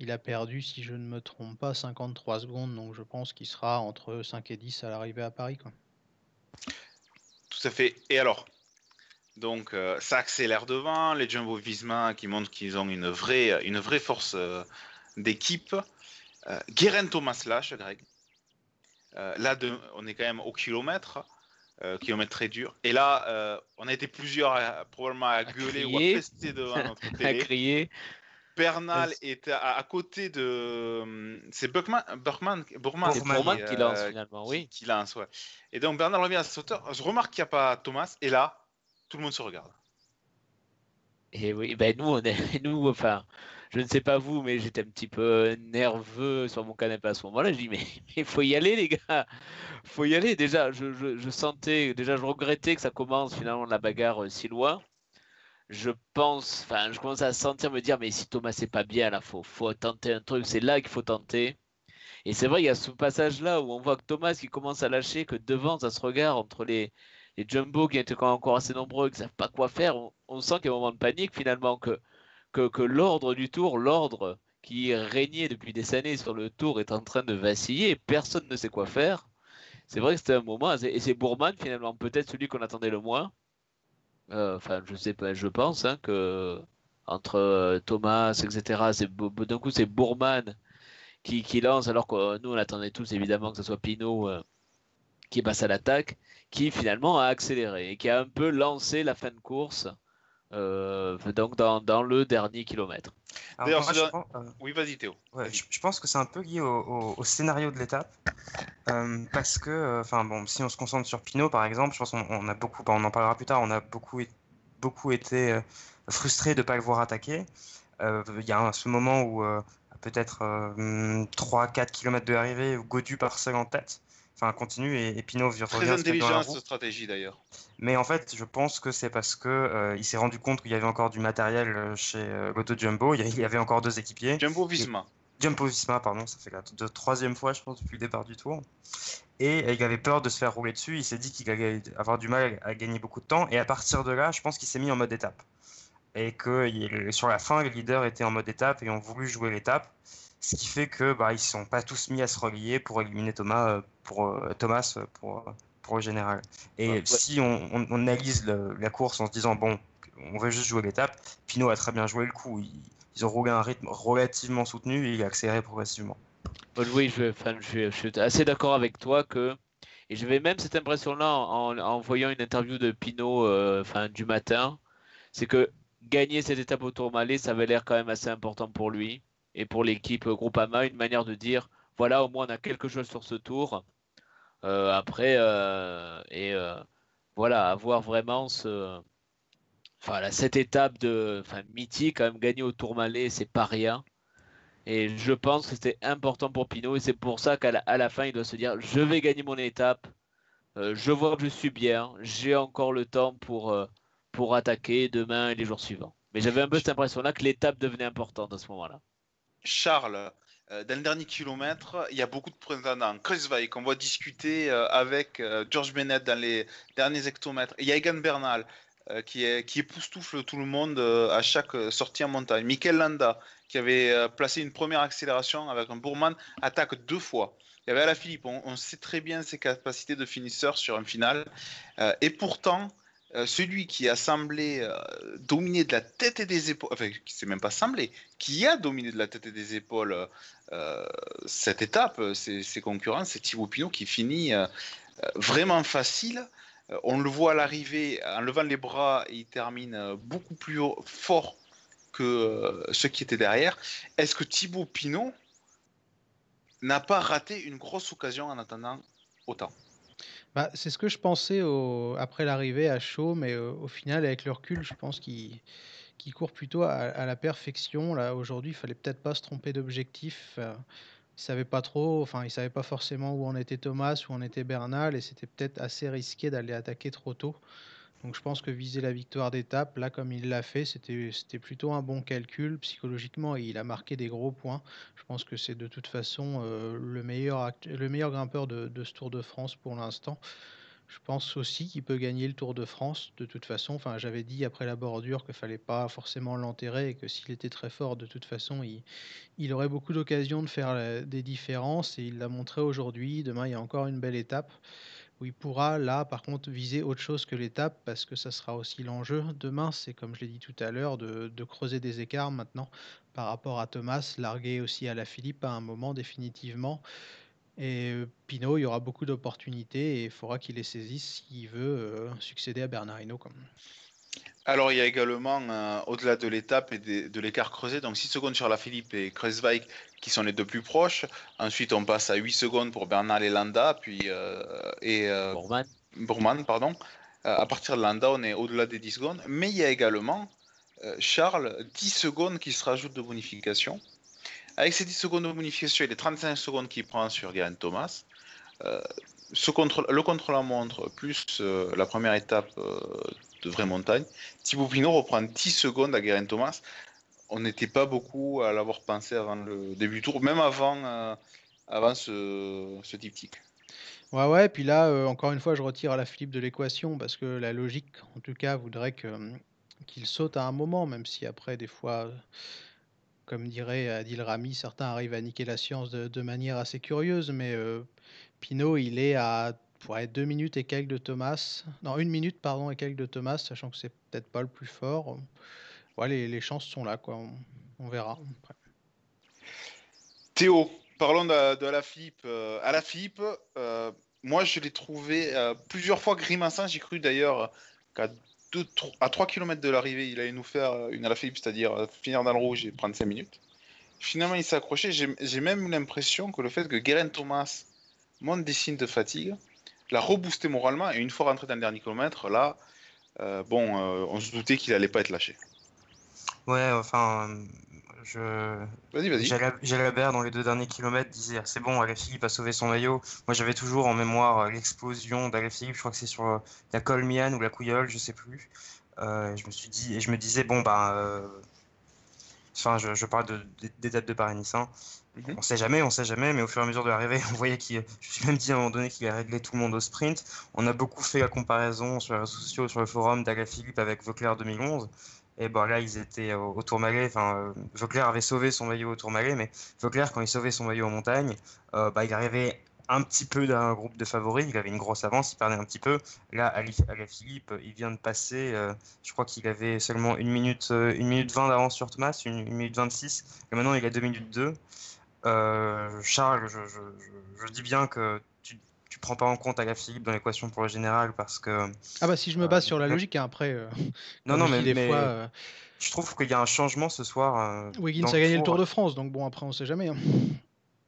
il a perdu, si je ne me trompe pas, 53 secondes. Donc je pense qu'il sera entre 5 et 10 à l'arrivée à Paris. Quoi. Tout à fait. Et alors, donc euh, ça accélère devant, les Jumbo Visma qui montrent qu'ils ont une vraie, une vraie force euh, d'équipe. Euh, Guérin Thomas lâche, Greg. là, on est quand même au kilomètre, kilomètre très dur. Et là, on a été plusieurs probablement à, gueuler ou à pester devant notre télé. à crier. Bernal est à, côté de. C'est Buckman, Burman, Burman, qui, lance finalement, oui. Qui, lance, ouais. Et donc Bernal revient à sa hauteur. Je remarque qu'il n'y a pas Thomas. Et là, tout le monde se regarde. Et oui, ben nous, on est, enfin, je ne sais pas vous, mais j'étais un petit peu nerveux sur mon canapé à ce moment-là. Je dis, mais il faut y aller, les gars. faut y aller. Déjà, je, sentais, déjà, je regrettais que ça commence finalement la bagarre euh, si loin. Je pense, enfin, je commence à sentir me dire, mais si Thomas c'est pas bien, là, faut, faut tenter un truc. C'est là qu'il faut tenter. Et c'est vrai, il y a ce passage-là où on voit que Thomas qui commence à lâcher, que devant, ça se regarde entre les, les Jumbo qui étaient encore assez nombreux, qui ne savent pas quoi faire, on, sent qu'il y a un moment de panique finalement, que, que, l'ordre du tour, l'ordre qui régnait depuis des années sur le tour est en train de vaciller, personne ne sait quoi faire. C'est vrai que c'était un moment, et c'est Bourman finalement peut-être celui qu'on attendait le moins. Euh, enfin, je sais pas, je pense hein, que entre Thomas, etc. D'un coup, c'est Bourman qui, lance, alors que nous, on attendait tous évidemment que ce soit Pinot qui passe à l'attaque, qui finalement a accéléré et qui a un peu lancé la fin de course euh, donc dans, dans, le dernier kilomètre. D'ailleurs, euh, oui, vas-y Théo. je, pense que c'est un peu lié au, au, scénario de l'étape, euh, parce que, enfin bon, si on se concentre sur Pinot par exemple, je pense qu'on a beaucoup, on en parlera plus tard, on a beaucoup, beaucoup été frustré de ne pas le voir attaquer. Il y a ce moment où peut-être 3-4 km de l'arrivée, Godu part seul en tête enfin continue et, et Pinot revient Très intelligente cette stratégie d'ailleurs. Mais en fait, je pense que c'est parce que euh, il s'est rendu compte qu'il y avait encore du matériel euh, chez euh, Jumbo. Il y avait encore deux équipiers. Jumbo Visma. Jumbo Visma, pardon, ça fait la troisième fois, je pense, depuis le départ du tour. Et il avait peur de se faire rouler dessus. Il s'est dit qu'il allait avoir du mal à gagner beaucoup de temps. Et à partir de là, je pense qu'il s'est mis en mode étape. Et que sur la fin, les leaders étaient en mode étape et ont voulu jouer l'étape ce qui fait que bah, ils sont pas tous mis à se relier pour éliminer Thomas euh, pour euh, Thomas euh, pour pour le général. Et si on, on, analyse la course en se disant bon, on veut juste jouer l'étape, Pinot a très bien joué le coup. Ils, ont roulé un rythme relativement soutenu et il a accéléré progressivement. Oui, je, je, suis assez d'accord avec toi que et j'avais même cette impression-là en, en, voyant une interview de Pinot enfin, du matin, c'est que gagner cette étape au Tourmalet, ça avait l'air quand même assez important pour lui et pour l'équipe Groupama, une manière de dire voilà, au moins on a quelque chose sur ce tour. Euh, après, euh, et euh, voilà, avoir vraiment ce, cette étape de, mythique, quand même gagner au Tourmalet, c'est pas rien. Et je pense que c'était important pour Pinot et c'est pour ça qu'à la, fin, il doit se dire je vais gagner mon étape, je vois que je suis bien, j'ai encore le temps pour, pour attaquer demain et les jours suivants. Mais j'avais un peu cette impression-là que l'étape devenait importante à ce moment-là. Charles, euh, dans le dernier kilomètre, il y a beaucoup de prétendants. Chris Weich, on va discuter euh, avec euh, George Bennett dans les derniers hectomètres. Il y a Egan Bernal qui, est, qui époustoufle tout le monde à chaque sortie en montagne. Mikel Landa, qui avait placé une première accélération avec un Bourman, attaque deux fois. Il y avait Alaphilippe, on, on sait très bien ses capacités de finisseur sur un final. et pourtant, euh, celui qui a semblé euh, dominer de la tête et des épaules, enfin, qui s'est même pas semblé, qui a dominé de la tête et des épaules euh, cette étape, ses, concurrents, c'est Thibaut Pinot qui finit vraiment facile. on le voit à l'arrivée, en levant les bras, il termine beaucoup plus fort que ceux qui étaient derrière. Est-ce que Thibaut Pinot n'a pas raté une grosse occasion en attendant autant? Bah, c'est ce que je pensais après l'arrivée à chaud, mais au final, avec le recul, je pense qu'il court plutôt à, la perfection. Là, aujourd'hui, il fallait peut-être pas se tromper d'objectif. il savait pas trop, enfin, il savait pas forcément où en était Thomas, où en était Bernal, et c'était peut-être assez risqué d'aller attaquer trop tôt. Donc je pense que viser la victoire d'étape, là comme il l'a fait, c'était plutôt un bon calcul psychologiquement et il a marqué des gros points. Je pense que c'est de toute façon euh, le, meilleur le meilleur grimpeur de, ce Tour de France pour l'instant. Je pense aussi qu'il peut gagner le Tour de France de toute façon. Enfin, j'avais dit après la bordure qu'il fallait pas forcément l'enterrer et que s'il était très fort, de toute façon, il, il aurait beaucoup d'occasions de faire des différences et il l'a montré aujourd'hui. Demain, il y a encore une belle étape où il pourra là par contre viser autre chose que l'étape parce que ça sera aussi l'enjeu demain. C'est comme je l'ai dit tout à l'heure de, creuser des écarts maintenant par rapport à Thomas largué aussi à la Philippe à un moment définitivement. Et euh, Pinot il y aura beaucoup d'opportunités et il faudra qu'il les saisisse s'il veut euh, succéder à Bernard Hinault comme alors, il y a également, euh, au-delà de l'étape et de, l'écart creusé, donc 6 secondes sur la Philippe et Kreuzweig qui sont les deux plus proches. Ensuite, on passe à 8 secondes pour Bernal et Landa, puis euh, et euh, Bourman. pardon. à partir de Landa, on est au-delà des 10 secondes. Mais il y a également, Charles, 10 secondes qui se rajoutent de bonification. Avec ces 10 secondes de bonification et les 35 secondes qu'il prend sur Geraint Thomas, ce le contre-la-montre plus la première étape de vraie montagne. Thibaut Pinot reprend 10 secondes à Guérin Thomas. On n'était pas beaucoup à l'avoir pensé avant le début du tour, même avant, euh, avant ce, ce diptyque. Ouais, ouais, puis là, euh, encore une fois, je retire la Philippe de l'équation parce que la logique, en tout cas, voudrait que, qu'il saute à un moment, même si après, des fois, comme dirait Adil Rami, certains arrivent à niquer la science de, manière assez curieuse, mais euh, Pinot, il est à être deux minutes et quelques de Thomas. Non, une minute, pardon, et quelques de Thomas, sachant que c'est peut-être pas le plus fort. ouais, les, chances sont là, quoi. On, verra. Théo, parlons de, de la Philippe. Euh, à la Philippe, euh, moi je l'ai trouvé euh, plusieurs fois grimaçant. J'ai cru d'ailleurs qu'à à 3 km de l'arrivée, il allait nous faire une à la Philippe, c'est-à-dire finir dans le rouge et prendre 5 minutes. Finalement, il s'est accroché. J'ai même l'impression que le fait que Guérin Thomas montre des signes de fatigue l'a reboosté moralement. Et une fois rentré dans le dernier kilomètre, là, bon, on se doutait qu'il allait pas être lâché. Ouais, enfin, je. Vas-y, vas-y. Jalabert, dans les deux derniers kilomètres, disait c'est bon, Philippe a sauvé son maillot. Moi, j'avais toujours en mémoire euh, l'explosion Philippe. Je crois que c'est sur euh, la Colmiane ou la Couillole, je sais plus. Euh, je me suis dit, et je me disais, bon, bah. Enfin, je, parle d'étape de, de Paris-Nice. Hein. Mhm. On sait jamais, on sait jamais, mais au fur et à mesure de l'arrivée, on voyait qu'il. Je me suis même dit à un moment donné qu'il a réglé tout le monde au sprint. On a beaucoup fait la comparaison sur les réseaux sociaux, sur le forum Philippe avec Vauclair 2011. Et bon, là, ils étaient au, Tourmalet. Enfin, euh, Vauclair avait sauvé son maillot au Tourmalet, mais Vauclair, quand il sauvait son maillot en montagne, euh, bah, il arrivait un petit peu d'un groupe de favoris. Il avait une grosse avance, il perdait un petit peu. Là, à la Philippe, il vient de passer. Euh, je crois qu'il avait seulement 1 minute, une minute 20 d'avance sur Thomas, 1 minute 26. Et maintenant, il a 2 minutes 2. Charles, je, je, dis bien que tu prends pas en compte Philippe dans l'équation pour le général parce que. Ah bah si je me base sur la euh, logique, hein, après. Euh, non, non, mais, des fois, euh, je trouve qu'il y a un changement ce soir. Wiggins a gagné le Tour de France, donc bon, après, on sait jamais. Hein.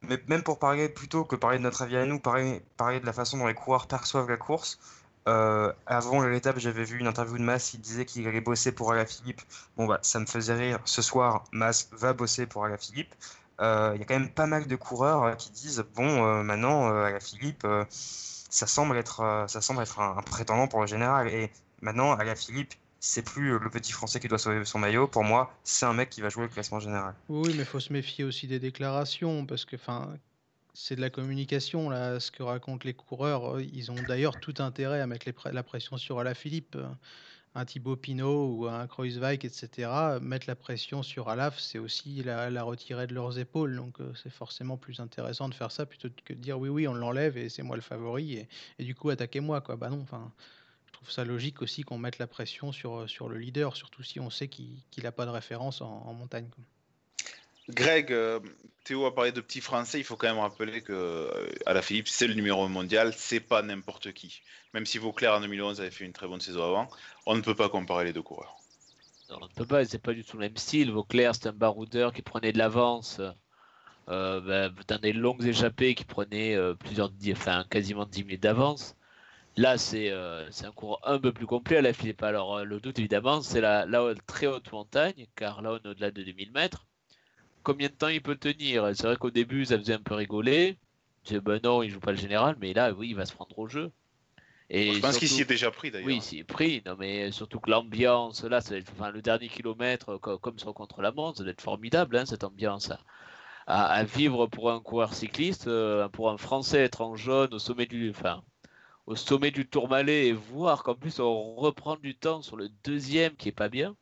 Mais même pour parler plutôt que parler de notre avis à nous, parler, parler de la façon dont les coureurs perçoivent la course. avant l'étape, j'avais vu une interview de Mas, il disait qu'il allait bosser pour Philippe. Bon, bah, ça me faisait rire. Ce soir, Mas va bosser pour Philippe. Euh, il y a quand même pas mal de coureurs euh, qui disent bon, euh, maintenant, à la Philippe, ça semble être, ça semble être un, prétendant pour le général. Et maintenant, à la Philippe, c'est plus le petit Français qui doit sauver son maillot. Pour moi, c'est un mec qui va jouer le classement général. Oui, mais il faut se méfier aussi des déclarations parce que, c'est de la communication là, ce que racontent les coureurs. Ils ont d'ailleurs tout intérêt à mettre la pression sur Alaphilippe un Thibaut Pinot ou un Kreuzweig, etc., mettre la pression sur Alaf, c'est aussi la, retirer de leurs épaules. Donc euh, c'est forcément plus intéressant de faire ça plutôt que de dire oui, oui, on l'enlève et c'est moi le favori et, et du coup attaquez-moi. Quoi. Bah non, enfin, je trouve ça logique aussi qu'on mette la pression sur, sur le leader, surtout si on sait qu'il n'a pas de référence en, montagne. Greg, euh, Théo a parlé de petits Français. Il faut quand même rappeler que euh, la Philippe, c'est le numéro mondial, c'est pas n'importe qui. Même si Vauclair en 2011 avait fait une très bonne saison avant, on ne peut pas comparer les deux coureurs. on ne peut pas, c'est pas du tout le même style. Vauclair, c'est un baroudeur qui prenait de l'avance euh, ben, dans des longues échappées, qui prenait plusieurs, enfin quasiment 10 minutes d'avance. Là, c'est un cours un peu plus complet à la Philippe. Alors, le doute, évidemment, c'est la, la, très haute montagne, car là, on est au-delà de 2000 mètres combien de temps il peut tenir. C'est vrai qu'au début, ça faisait un peu rigoler. Je ben non, il joue pas le général, mais là, oui, il va se prendre au jeu. Et je pense qu'il s'y est déjà pris d'ailleurs. Oui, il s'y est pris. Non, mais surtout que l'ambiance, là, enfin, le dernier kilomètre, comme sur contre la montre, ça doit être formidable, hein, cette ambiance. À, vivre pour un coureur cycliste, euh, pour un Français être en jaune au sommet du, enfin, au sommet du Tourmalet et voir qu'en plus on reprend du temps sur le deuxième qui est pas bien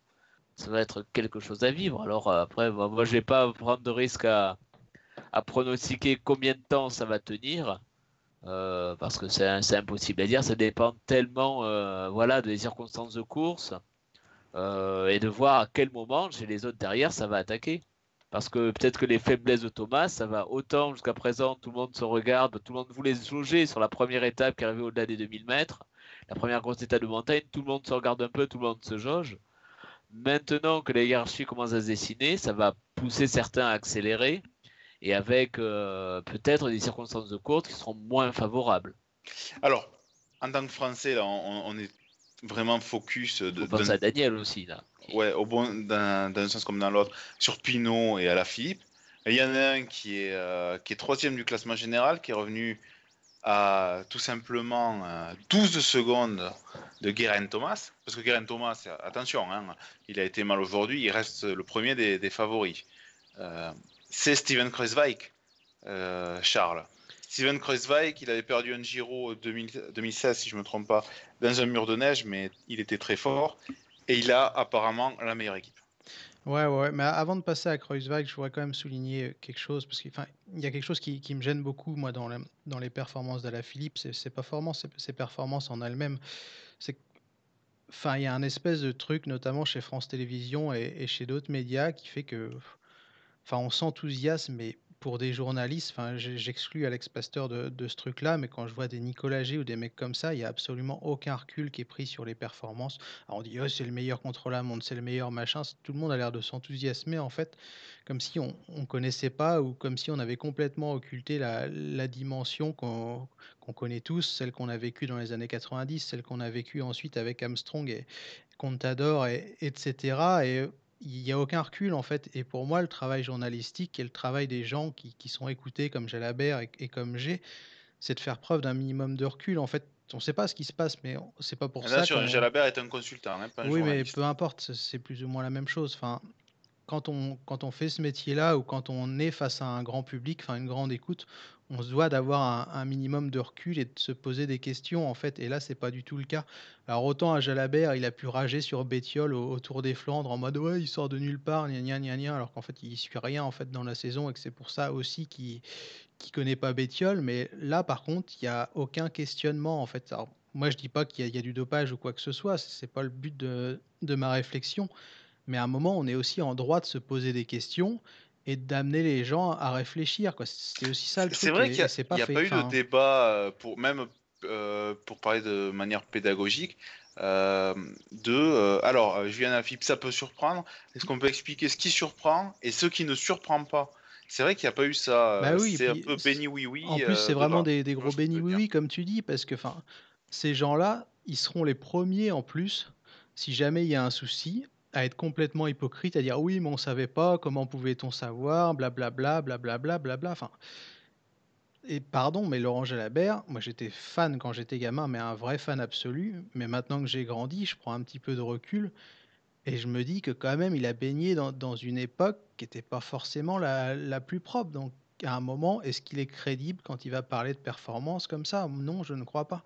ça va être quelque chose à vivre. Alors euh, après, moi, je vais pas prendre de risque à, pronostiquer combien de temps ça va tenir. Euh, parce que c'est impossible à dire, ça dépend tellement euh, voilà, des circonstances de course et de voir à quel moment chez les autres derrière ça va attaquer. Parce que peut-être que les faiblesses de Thomas, ça va autant jusqu'à présent, tout le monde se regarde, tout le monde voulait se loger sur la première étape qui arrivait au-delà des 2000 mètres, la première grosse étape de montagne, tout le monde se regarde un peu, tout le monde se jauge. Maintenant que la hiérarchie commence à se dessiner, ça va pousser certains à accélérer et avec euh, peut-être des circonstances de course qui seront moins favorables. Alors, en tant que Français, là, on, est vraiment focus. De, on pense à Daniel aussi, là. Ouais, au bon, dans, un sens comme dans l'autre, sur Pinot et à la Philippe. Il y en a un qui est, euh, qui est troisième du classement général, qui est revenu à tout simplement 12 euh, secondes de Guérin Thomas. Parce que Guérin Thomas, attention, hein, il a été mal aujourd'hui, il reste le premier des, favoris. Euh, c'est Steven Kreuzweig, euh, Charles. Steven Kreuzweig, il avait perdu un Giro 2016, si je ne me trompe pas, dans un mur de neige, mais il était très fort. Et il a apparemment la meilleure équipe. Ouais, ouais, mais avant de passer à Kreuzweig, je voudrais quand même souligner quelque chose, parce qu'il y a quelque chose qui, me gêne beaucoup, moi, dans, les performances de la Philippe, ses performances, ses performances en elles-mêmes. C'est enfin, il y a un espèce de truc, notamment chez France Télévisions et, chez d'autres médias, qui fait que, enfin, on s'enthousiasme, mais pour des journalistes, enfin, j'exclus Alex Pasteur de, ce truc-là, mais quand je vois des Nicolas G ou des mecs comme ça, il n'y a absolument aucun recul qui est pris sur les performances. On dit, oh, c'est le meilleur contre la montre, c'est le meilleur machin. Tout le monde a l'air de s'enthousiasmer, en fait, comme si on ne connaissait pas ou comme si on avait complètement occulté la, la dimension qu'on connaît tous, celle qu'on a vécue dans les années 90, celle qu'on a vécue ensuite avec Armstrong et Contador, et, etc. Et il n'y a aucun recul en fait. Et pour moi, le travail journalistique et le travail des gens qui, qui sont écoutés comme Jalabert et, et comme G, c'est de faire preuve d'un minimum de recul. En fait, on ne sait pas ce qui se passe, mais c'est pas pour ça. Sûr, Jalabert est un consultant, hein, pas un Oui, mais peu importe, c'est plus ou moins la même chose. Enfin, quand on, quand on fait ce métier-là ou quand on est face à un grand public, enfin une grande écoute, on se doit d'avoir un, minimum de recul et de se poser des questions en fait. Et là, c'est pas du tout le cas. Alors autant à Jalabert, il a pu rager sur Bétiol au, Tour des Flandres en mode ouais, il sort de nulle part, gna gna gna alors qu'en fait il suit rien en fait dans la saison et que c'est pour ça aussi qu'il qui connaît pas Bétiol. Mais là, par contre, il y a aucun questionnement en fait. Moi, je dis pas qu'il y, y, a du dopage ou quoi que ce soit. C'est pas le but de, de ma réflexion. Mais à un moment, on est aussi en droit de se poser des questions et d'amener les gens à réfléchir. C'est aussi ça le truc. C'est vrai qu'il n'y a, pas, eu de débat, euh, pour, même euh, pour parler de manière pédagogique, euh, de. alors, Julien Afip, ça peut surprendre. Est-ce qu'on peut expliquer ce qui surprend et ce qui ne surprend pas? C'est vrai qu'il n'y a pas eu ça. Bah oui, c'est un peu béni oui oui. En plus, c'est vraiment des, des gros béni oui oui, comme tu dis, parce que ces gens-là, ils seront les premiers en plus, si jamais il y a un souci, à être complètement hypocrite, à dire oui, mais on savait pas, comment pouvait-on savoir, blablabla, blablabla, blablabla. Enfin, et pardon, mais Laurent Jalabert, moi j'étais fan quand j'étais gamin, mais un vrai fan absolu. Mais maintenant que j'ai grandi, je prends un petit peu de recul et je me dis que quand même, il a baigné dans, dans une époque qui n'était pas forcément la, la, plus propre. Donc, à un moment, est-ce qu'il est crédible quand il va parler de performance comme ça? Non, je ne crois pas.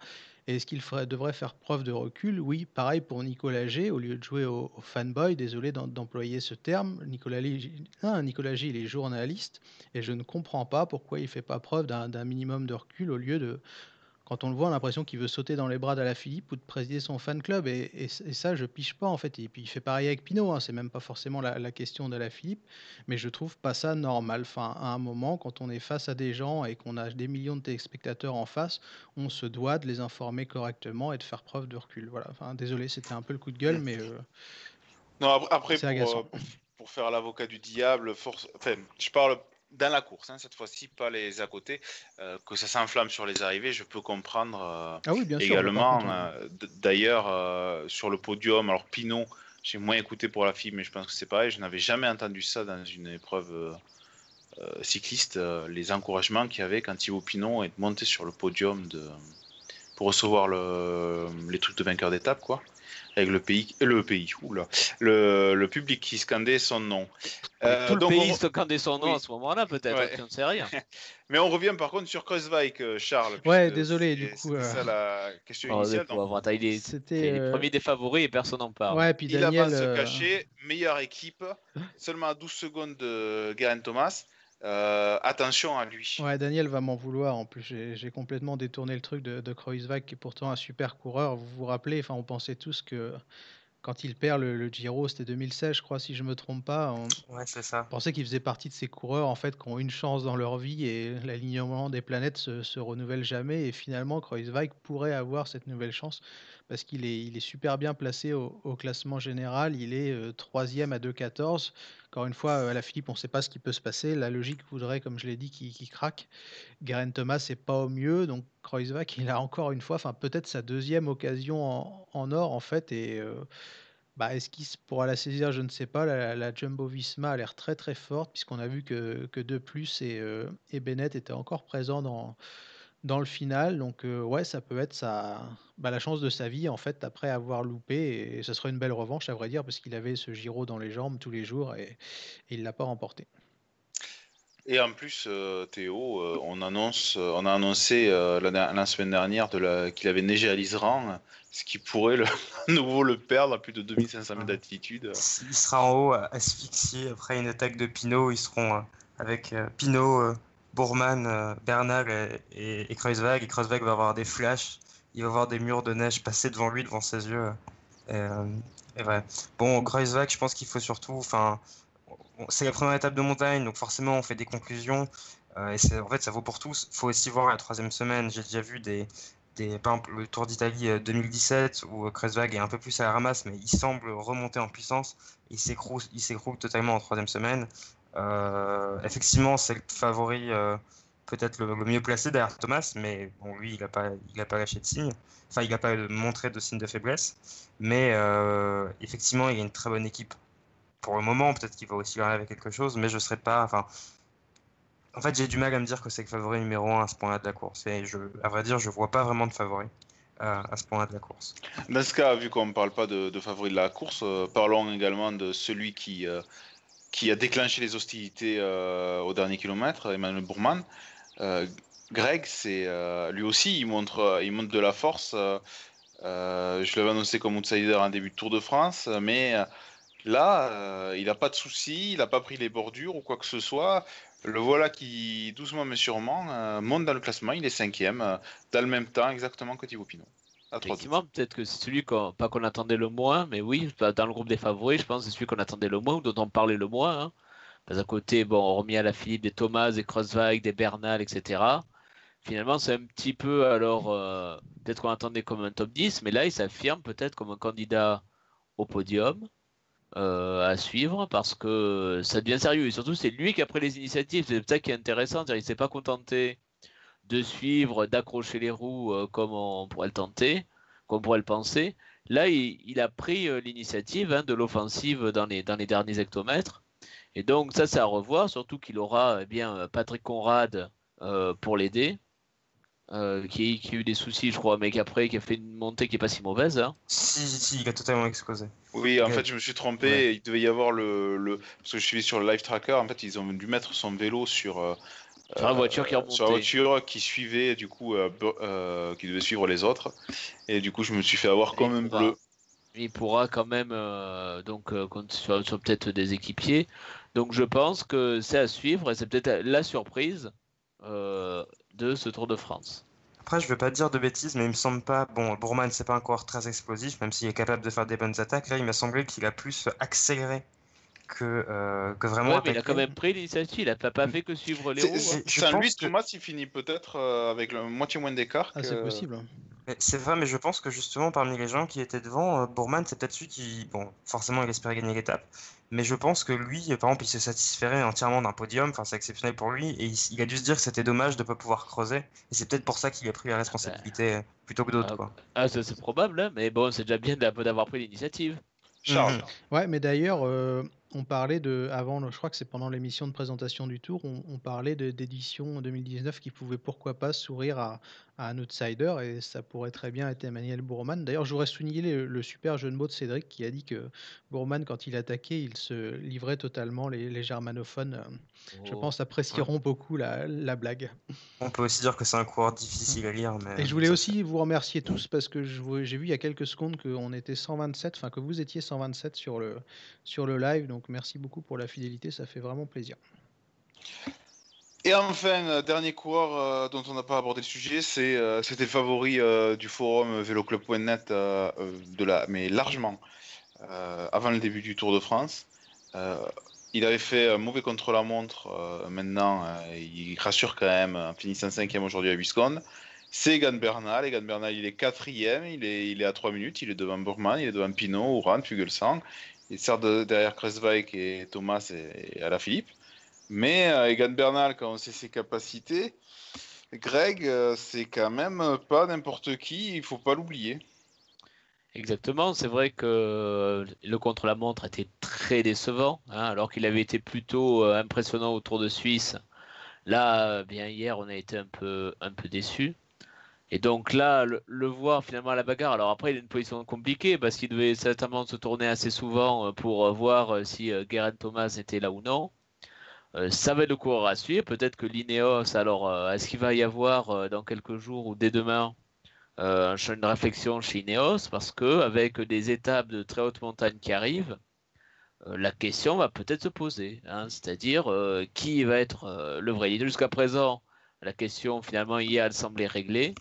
Est-ce qu'il devrait faire preuve de recul? Oui, pareil pour Nicolas G. Au lieu de jouer au, fanboy, désolé d'employer ce terme, Nicolas, Nicolas G, il est journaliste et je ne comprends pas pourquoi il ne fait pas preuve d'un minimum de recul au lieu de, quand on le voit, on a l'impression qu'il veut sauter dans les bras Philippe ou de présider son fan club. Et, et, ça, je piche pas, en fait. Et puis, il fait pareil avec Pinot. Hein. C'est même pas forcément la, la question Philippe. Mais je trouve pas ça normal. Enfin, à un moment, quand on est face à des gens et qu'on a des millions de téléspectateurs en face, on se doit de les informer correctement et de faire preuve de recul. Voilà. Enfin, désolé, c'était un peu le coup de gueule, mais. Euh, non, après, pour, euh, pour, faire l'avocat du diable, force... enfin, je parle dans la course, hein, cette fois-ci, pas les à côté, euh, que ça s'enflamme sur les arrivées, je peux comprendre euh, ah oui, bien également. Euh, d'ailleurs, sur le podium, alors Pinot, j'ai moins écouté pour la fille, mais je pense que c'est pareil, je n'avais jamais entendu ça dans une épreuve cycliste, les encouragements qu'il y avait quand Thibaut Pinot est monté sur le podium de, pour recevoir le, les trucs de vainqueur d'étape, quoi avec le pays, le pays, oula, le, le public qui scandait son nom. Euh, Tout le pays scandait son nom à ce moment-là, peut-être, ouais. on ne sait rien. Mais on revient par contre sur Kreuzweig, euh, Charles. Ouais, désolé, du coup. C'est ça euh, la question oh, initiale. C'était le premier des favoris et personne n'en parle. Ouais, puis Daniel, il a pas se cacher, meilleure équipe, seulement à 12 secondes de Garen Thomas. Euh, attention à lui. Ouais, Daniel va m'en vouloir. En plus, j'ai complètement détourné le truc de, de Kreuzweig, qui est pourtant un super coureur. Vous vous rappelez, enfin, on pensait tous que quand il perd le, Giro, c'était 2016, je crois, si je me trompe pas. On, ouais, c'est ça. pensait qu'il faisait partie de ces coureurs en fait qui ont une chance dans leur vie et l'alignement des planètes se, se renouvelle jamais. Et finalement, Kreuzweig pourrait avoir cette nouvelle chance parce qu'il est, super bien placé au, classement général. Il est euh, troisième à 2,14. Encore une fois, à la Philippe, on ne sait pas ce qui peut se passer. La logique voudrait, comme je l'ai dit, qu'il craque. Garen Thomas n'est pas au mieux. Donc Kreuzweig, il a encore une fois, enfin peut-être sa deuxième occasion en, or en fait. Et euh, bah, est-ce qu'il pourra la saisir? Je ne sais pas. La, Jumbo Visma a l'air très très forte puisqu'on a vu que, que De Plus et, euh, et Bennett étaient encore présents dans, dans le final. Donc euh, ouais, ça peut être sa, bah, la chance de sa vie en fait après avoir loupé et ce sera une belle revanche à vrai dire parce qu'il avait ce Giro dans les jambes tous les jours et, et il l'a pas remporté. Et en plus, euh, Théo, euh, on, annonce, on a annoncé la, semaine dernière qu'il avait neigé à l'Isran, ce qui pourrait le, à nouveau le perdre à plus de 2500 mètres d'altitude. Il sera en haut, asphyxié après une attaque de Pinot. Ils seront avec Pinot Bourman, euh, Bernal et, et, Kreuzweig. Et Kreuzweig va avoir des flashs. Il va voir des murs de neige passer devant lui, devant ses yeux. vrai. Bon, Kreuzwag, je pense qu'il faut surtout. Enfin, c'est la première étape de montagne, donc forcément, on fait des conclusions. et en fait, ça vaut pour tous. Il faut aussi voir la troisième semaine. J'ai déjà vu des, des, par exemple, le Tour d'Italie 2017 où Kreuzwag est un peu plus à la ramasse, mais il semble remonter en puissance. Il s'écroule totalement en troisième semaine. Effectivement, c'est le favori peut-être le, mieux placé derrière Thomas, mais bon, lui, il n'a pas, il pas lâché de signe. Enfin, il n'a pas montré de signe de faiblesse. Mais euh, effectivement, il y a une très bonne équipe. Pour le moment, peut-être qu'il va aussi arriver quelque chose, mais je ne serais pas. Enfin, en fait, j'ai du mal à me dire que c'est le favori numéro 1 à ce point-là de la course. Et à vrai dire, je ne vois pas vraiment de favori euh, à ce point-là de la course. Dans vu qu'on ne parle pas de, favori de la course, euh, parlons également de celui qui, qui a déclenché les hostilités au dernier kilomètre, Emmanuel Bourman. Euh, Greg, c'est euh, lui aussi, il montre, euh, il montre de la force. je l'avais annoncé comme outsider en début de Tour de France, mais là, il n'a pas de soucis, il n'a pas pris les bordures ou quoi que ce soit. Le voilà qui, doucement mais sûrement, monte dans le classement. Il est cinquième, dans le même temps exactement que Thibaut Pinot. Effectivement, peut-être que c'est celui qu'on, pas qu'on attendait le moins, mais oui, dans le groupe des favoris, je pense que c'est celui qu'on attendait le moins ou dont on parlait le moins. Hein. D'un côté, bon, remis à la Philippe des Thomas, des Crosswag, des Bernal, etc. Finalement, c'est un petit peu, alors, euh, peut-être qu'on attendait comme un top 10, mais là, il s'affirme peut-être comme un candidat au podium euh, à suivre parce que ça devient sérieux. Et surtout, c'est lui qui a pris les initiatives. C'est ça qui est intéressant. Il ne s'est pas contenté de suivre, d'accrocher les roues euh, comme on pourrait le tenter, comme on pourrait le penser. Là, il, a pris l'initiative hein, de l'offensive dans les, dans les derniers hectomètres. Et donc ça c'est à revoir, surtout qu'il aura eh bien Patrick Conrad euh, pour l'aider, euh, qui, a eu des soucis je crois, mais qui après qui a fait une montée qui est pas si mauvaise. Hein. Si, si, il a totalement explosé. Oui, en fait je me suis trompé, il devait y avoir le, le, Parce que je suis sur le live tracker, en fait ils ont dû mettre son vélo sur... Euh, sur la voiture qui Sur la voiture qui suivait, du coup, qui devait suivre les autres. Et du coup, je me suis fait avoir comme un bleu. Il pourra quand même, donc, sur, sur peut-être des équipiers. Donc je pense que c'est à suivre et c'est peut-être la surprise euh, de ce Tour de France. Après, je veux pas dire de bêtises, mais il me semble pas. Bon, Bourman, c'est pas encore très explosif, même s'il est capable de faire des bonnes attaques. Là, il m'a semblé qu'il a plus accéléré que, euh, que vraiment. Ouais, mais il a quand même pris l'initiative. Il a pas, fait que suivre les roues. C'est lui, Thomas, il finit peut-être euh, avec le moitié moins d'écart. Ah, c'est possible. C'est vrai, mais je pense que justement, parmi les gens qui étaient devant, Bourman, c'est peut-être celui qui. Bon, forcément, il espérait gagner l'étape, mais je pense que lui, par exemple, il se satisferait entièrement d'un podium. Enfin, c'est exceptionnel pour lui. Et il, a dû se dire que c'était dommage de ne pas pouvoir creuser. Et c'est peut-être pour ça qu'il a pris la responsabilité euh, plutôt que d'autres. Ah, ah c'est probable, hein, mais bon, c'est déjà bien d'avoir pris l'initiative. Charles. Mhm. Ouais, mais d'ailleurs, euh, on parlait de, avant, je crois que c'est pendant l'émission de présentation du tour, on, parlait d'édition 2019 qui pouvait pourquoi pas sourire à, un outsider et ça pourrait très bien être Emmanuel Bourman. D'ailleurs, j'aurais souligné le, super jeu de mots de Cédric qui a dit que Bourman, quand il attaquait, il se livrait totalement. Les, germanophones, euh, je oh. pense, apprécieront beaucoup la, blague. On peut aussi dire que c'est un coureur difficile à lire. Mais... Et je voulais aussi vous remercier tous parce que j'ai vu il y a quelques secondes qu'on était 127, enfin que vous étiez 127 sur le, sur le live. Donc merci beaucoup pour la fidélité, ça fait vraiment plaisir. Et enfin, euh, dernier coureur euh, dont on n'a pas abordé le sujet, c'est, euh, c'était le favori du forum véloclub.net, la, mais largement, avant le début du Tour de France. il avait fait un mauvais contre-la-montre, maintenant il rassure quand même en finissant cinquième aujourd'hui à 8 secondes. C'est Egan Bernal, Egan Bernal il est quatrième, il est, il est à 3 minutes, il est devant Burman, il est devant Pinot, Oran, Fugelsang. Il sert derrière Kresweig et Thomas et, et Philippe. Mais euh, Egan Bernal, quand on sait ses capacités, Greg, euh, c'est quand même pas n'importe qui, il faut pas l'oublier. Exactement, c'est vrai que euh, le contre-la-montre était très décevant, hein, alors qu'il avait été plutôt impressionnant au Tour de Suisse. Là, bien hier, on a été un peu, un peu déçus. Et donc là, le, voir finalement à la bagarre, alors après il a une position compliquée parce qu'il devait certainement se tourner assez souvent pour voir si Geraint Thomas était là ou non. Euh, ça va être le coureur à suivre. Peut-être que l'Ineos, alors euh, est-ce qu'il va y avoir euh, dans quelques jours ou dès demain une réflexion chez Ineos Parce que avec des étapes de très haute montagne qui arrivent, la question va peut-être se poser. Hein. C'est-à-dire qui va être le vrai leader? Jusqu'à présent, la question finalement elle semblait réglée.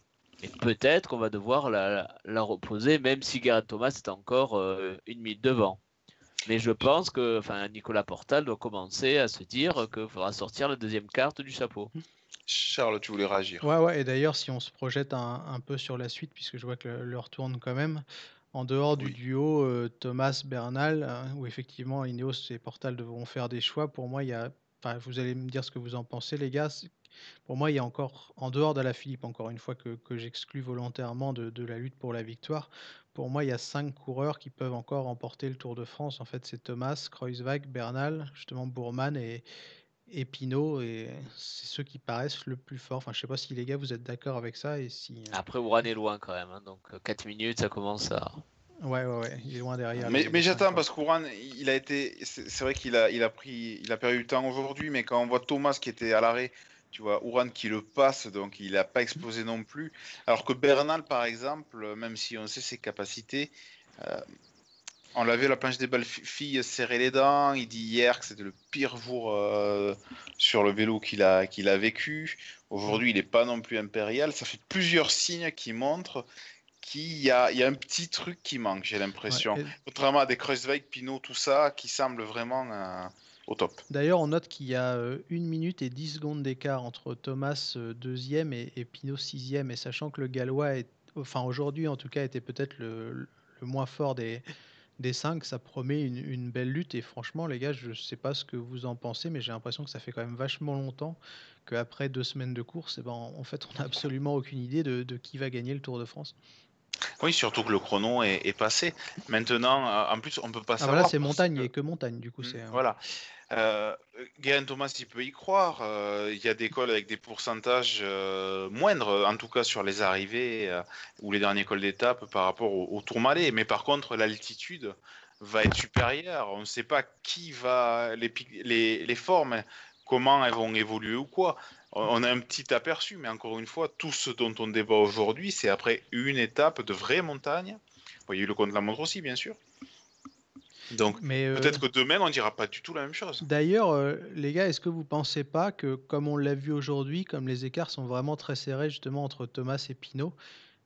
Et peut-être qu'on va devoir la, reposer, même si Gareth Thomas est encore une minute devant. Mais je pense que enfin, Nicolas Portal doit commencer à se dire qu'il faudra sortir la deuxième carte du chapeau. Charles, tu voulais réagir Ouais, ouais, et d'ailleurs, si on se projette un, peu sur la suite, puisque je vois que l'heure tourne quand même, en dehors du duo euh, Thomas-Bernal, hein, où effectivement Ineos et Portal devront faire des choix, pour moi, il y a. Enfin, vous allez me dire ce que vous en pensez, les gars. Pour moi, il y a encore, en dehors de la Philippe, encore une fois que, j'exclus volontairement de, la lutte pour la victoire, pour moi, il y a cinq coureurs qui peuvent encore remporter le Tour de France. En fait, c'est Thomas, Kreuzweg, Bernal, justement Bourman et, et Pinot, et c'est ceux qui paraissent le plus fort. Enfin, je sais pas si les gars, vous êtes d'accord avec ça. Et si... Euh Après, Ouran est loin quand même, hein, donc 4 minutes, ça commence à... Ouais, ouais, ouais, il est loin derrière. Mais, mais j'attends parce qu'Ouran, il a été, c'est vrai qu'il a, il a pris, il a perdu du temps aujourd'hui, mais quand on voit Thomas qui était à l'arrêt tu vois, Ouran qui le passe, donc il n'a pas explosé non plus. Alors que Bernal, par exemple, même si on sait ses capacités, euh, on l'a vu à la planche des belles filles serrer les dents. Il dit hier que c'était le pire jour euh, sur le vélo qu'il a, qu'il a vécu. Aujourd'hui, il n'est pas non plus impérial. Ça fait plusieurs signes qui montrent qu'il y a, y a un petit truc qui manque, j'ai l'impression. Contrairement à des Kreuzweig, Pinot, tout ça, qui semble vraiment. Euh, top. D'ailleurs, on note qu'il y a euh, une minute et 10 secondes d'écart entre Thomas euh, deuxième et, et Pinot sixième. Et sachant que le Gallois, est, enfin aujourd'hui en tout cas, était peut-être le, moins fort des, des cinq, ça promet une, belle lutte. Et franchement, les gars, je ne sais pas ce que vous en pensez, mais j'ai l'impression que ça fait quand même vachement longtemps qu'après deux semaines de course, eh ben, en fait, on n'a absolument aucune idée de, qui va gagner le Tour de France. Oui, surtout que le chrono est, passé. Maintenant, euh, en plus, on peut pas ah, savoir. Voilà, c'est montagne, a que montagne, du coup. c'est Voilà. Euh, Thomas, il peut y croire. Euh, il y a des cols avec des pourcentages euh, moindres, en tout cas sur les arrivées ou les derniers cols d'étape par rapport au, Tour Malais. Mais par contre, l'altitude va être supérieure. On ne sait pas qui va les, les, formes, comment elles vont évoluer ou quoi. On a un petit aperçu, mais encore une fois, tout ce dont on débat aujourd'hui, c'est après une étape de vraie montagne. Vous voyez le compte de la montre aussi, bien sûr. Donc euh, peut-être que demain, on dira pas du tout la même chose. D'ailleurs, euh, les gars, est-ce que vous pensez pas que, comme on l'a vu aujourd'hui, comme les écarts sont vraiment très serrés justement entre Thomas et Pinot,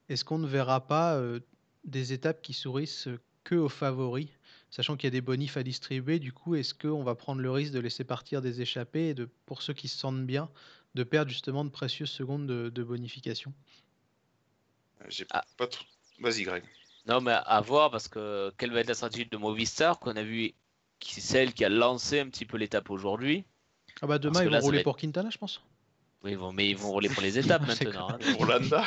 est-ce qu'on ne verra pas euh, des étapes qui sourissent que aux favoris Sachant qu'il y a des bonifs à distribuer, du coup, est-ce qu'on va prendre le risque de laisser partir des échappés et de, pour ceux qui se sentent bien, de perdre justement de précieuses secondes de, bonification? J'ai ah. pas trop... Vas-y, Greg. Non, mais à voir parce que quelle va être la stratégie de Movistar qu'on a vu, qui c'est celle qui a lancé un petit peu l'étape aujourd'hui. Ah bah demain ils vont rouler pour Quintana, je pense. Oui, ils vont, mais ils vont rouler pour les étapes maintenant. Hein. pour Landa.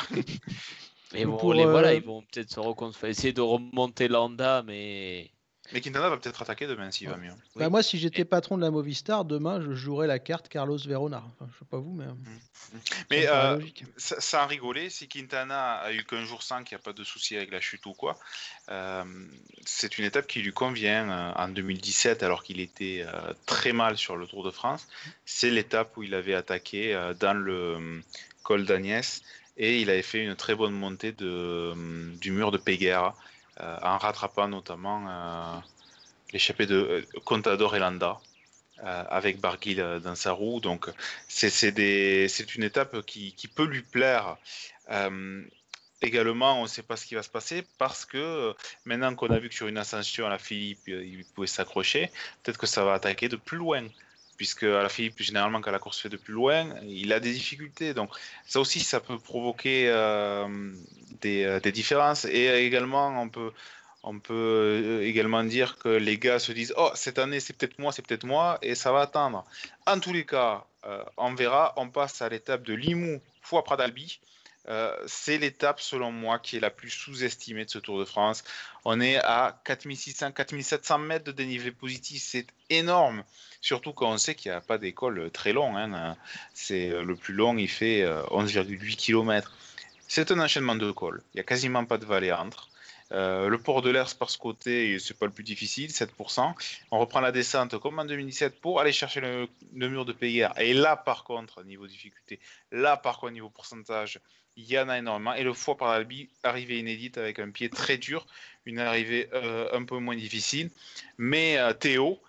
mais ils vont rouler, voilà, euh, ils vont peut-être se essayer de remonter Landa, mais mais Quintana va peut-être attaquer demain s'il va mieux. Bah, moi, si j'étais patron de la Movistar, demain, je jouerais la carte Carlos Verona. Enfin, je sais pas vous, mais. Mmh. Mmh. Mais euh, ça, a rigolé. Si Quintana a eu qu'un jour sans, qu'il n'y a pas de souci avec la chute ou quoi, euh, c'est une étape qui lui convient euh, en 2017, alors qu'il était très mal sur le Tour de France. C'est l'étape où il avait attaqué dans le col d'Agnès et il avait fait une très bonne montée de, du mur de euh, en rattrapant notamment euh, l'échappée de euh, Contador et Landa. avec Barguil dans sa roue. Donc, c'est une étape qui, peut lui plaire. également, on ne sait pas ce qui va se passer parce que maintenant qu'on a vu que sur une ascension à la Philippe, il pouvait s'accrocher, peut-être que ça va attaquer de plus loin puisque à la Philippe, généralement, quand la course fait de plus loin, il a des difficultés. Donc, ça aussi, ça peut provoquer euh, euh, des, différences. Et également, on peut, on peut euh, également dire que les gars se disent Oh, cette année, c'est peut-être moi, c'est peut-être moi, et ça va attendre. En tous les cas, on verra. On passe à l'étape de Limoux, fois Pradalbi. C'est l'étape, selon moi, qui est la plus sous-estimée de ce Tour de France. On est à 4600-4700 mètres de dénivelé positif, c'est énorme. Surtout quand on sait qu'il n'y a pas d'école très long. Hein. C'est euh, le plus long, il fait 11,8 euh, km. C'est un enchaînement de cols. Il n'y a quasiment pas de vallée entre. Euh, le port de l'Ers par ce côté, c'est pas le plus difficile, 7%. On reprend la descente comme en 2017 pour aller chercher le, mur de Péguerre. Et là, par contre, niveau difficulté, là, par contre, niveau pourcentage, il y en a énormément. Et le foie par l'Albi, arrivée inédite avec un pied très dur, une arrivée un peu moins difficile. Mais Théo,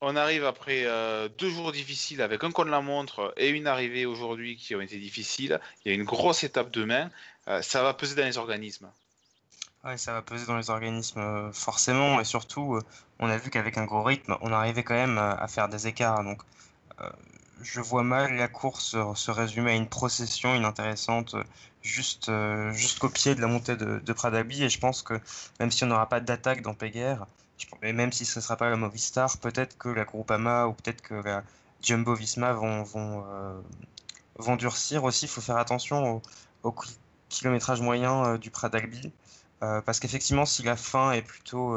On arrive après euh, deux jours difficiles avec un contre la montre et une arrivée aujourd'hui qui ont été difficiles. Il y a une grosse étape demain. Euh, ça va peser dans les organismes. Ouais, ça va peser dans les organismes euh, forcément et surtout, on a vu qu'avec un gros rythme, on arrivait quand même à faire des écarts. Donc, je vois mal la course se résumer à une procession inintéressante juste jusqu'au pied de la montée de, de Pradabi et je pense que même si on n'aura pas d'attaque dans Péguerre, et même si ce ne sera pas la Movistar, peut-être que la Groupama ou peut-être que la Jumbo Visma vont, euh, durcir aussi. Il faut faire attention au, kilométrage moyen euh, du. Euh, parce qu'effectivement, si la fin est plutôt,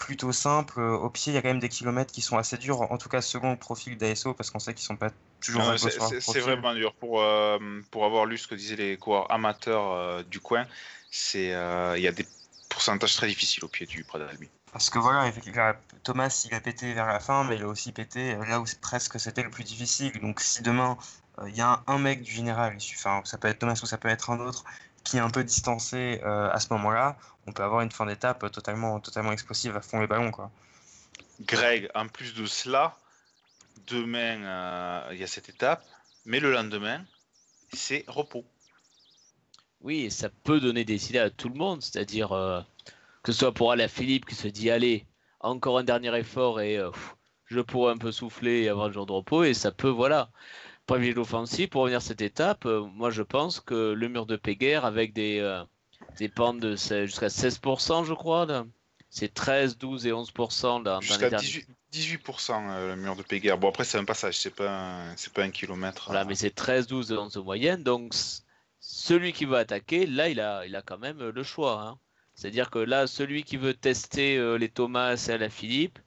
plutôt simple, au pied, il y a quand même des kilomètres qui sont assez durs, en tout cas selon le profil d'ASO, parce qu'on sait qu'ils ne sont pas toujours ah C'est vraiment dur. Pour, pour avoir lu ce que disaient les coureurs amateurs du coin, il y a des pourcentages très difficiles au pied du Prat d'Albi. Parce que voilà, Thomas, il a pété vers la fin, mais il a aussi pété euh, là où presque c'était le plus difficile. Donc si demain, euh, il y a un, mec du général, enfin, ça peut être Thomas ou ça peut être un autre, qui est un peu distancé euh, à ce moment-là, on peut avoir une fin d'étape totalement, totalement explosive à fond les ballons. Quoi. Greg, en plus de cela, demain, il y a cette étape, mais le lendemain, c'est repos. Oui, ça peut donner des idées à tout le monde, c'est-à-dire que ce soit pour aller à Philippe qui se dit allez, encore un dernier effort et euh, je pourrais un peu souffler et avoir un jour de repos et ça peut, voilà. Privilégier l'offensive, pour revenir à cette étape, euh, moi je pense que le mur de Péguerre avec des, euh, des pentes de jusqu'à 16%, je crois, c'est 13, 12 et 11% dans, Jusqu'à 18, 18% le mur de Péguerre. Bon, après, c'est un passage, c'est pas, c'est pas un kilomètre. Voilà, mais c'est 13, 12 et 11 de moyenne. Donc, celui qui veut attaquer, là, il a, il a quand même le choix. Hein. C'est-à-dire que là, celui qui veut tester euh, les Thomas et la Philippe,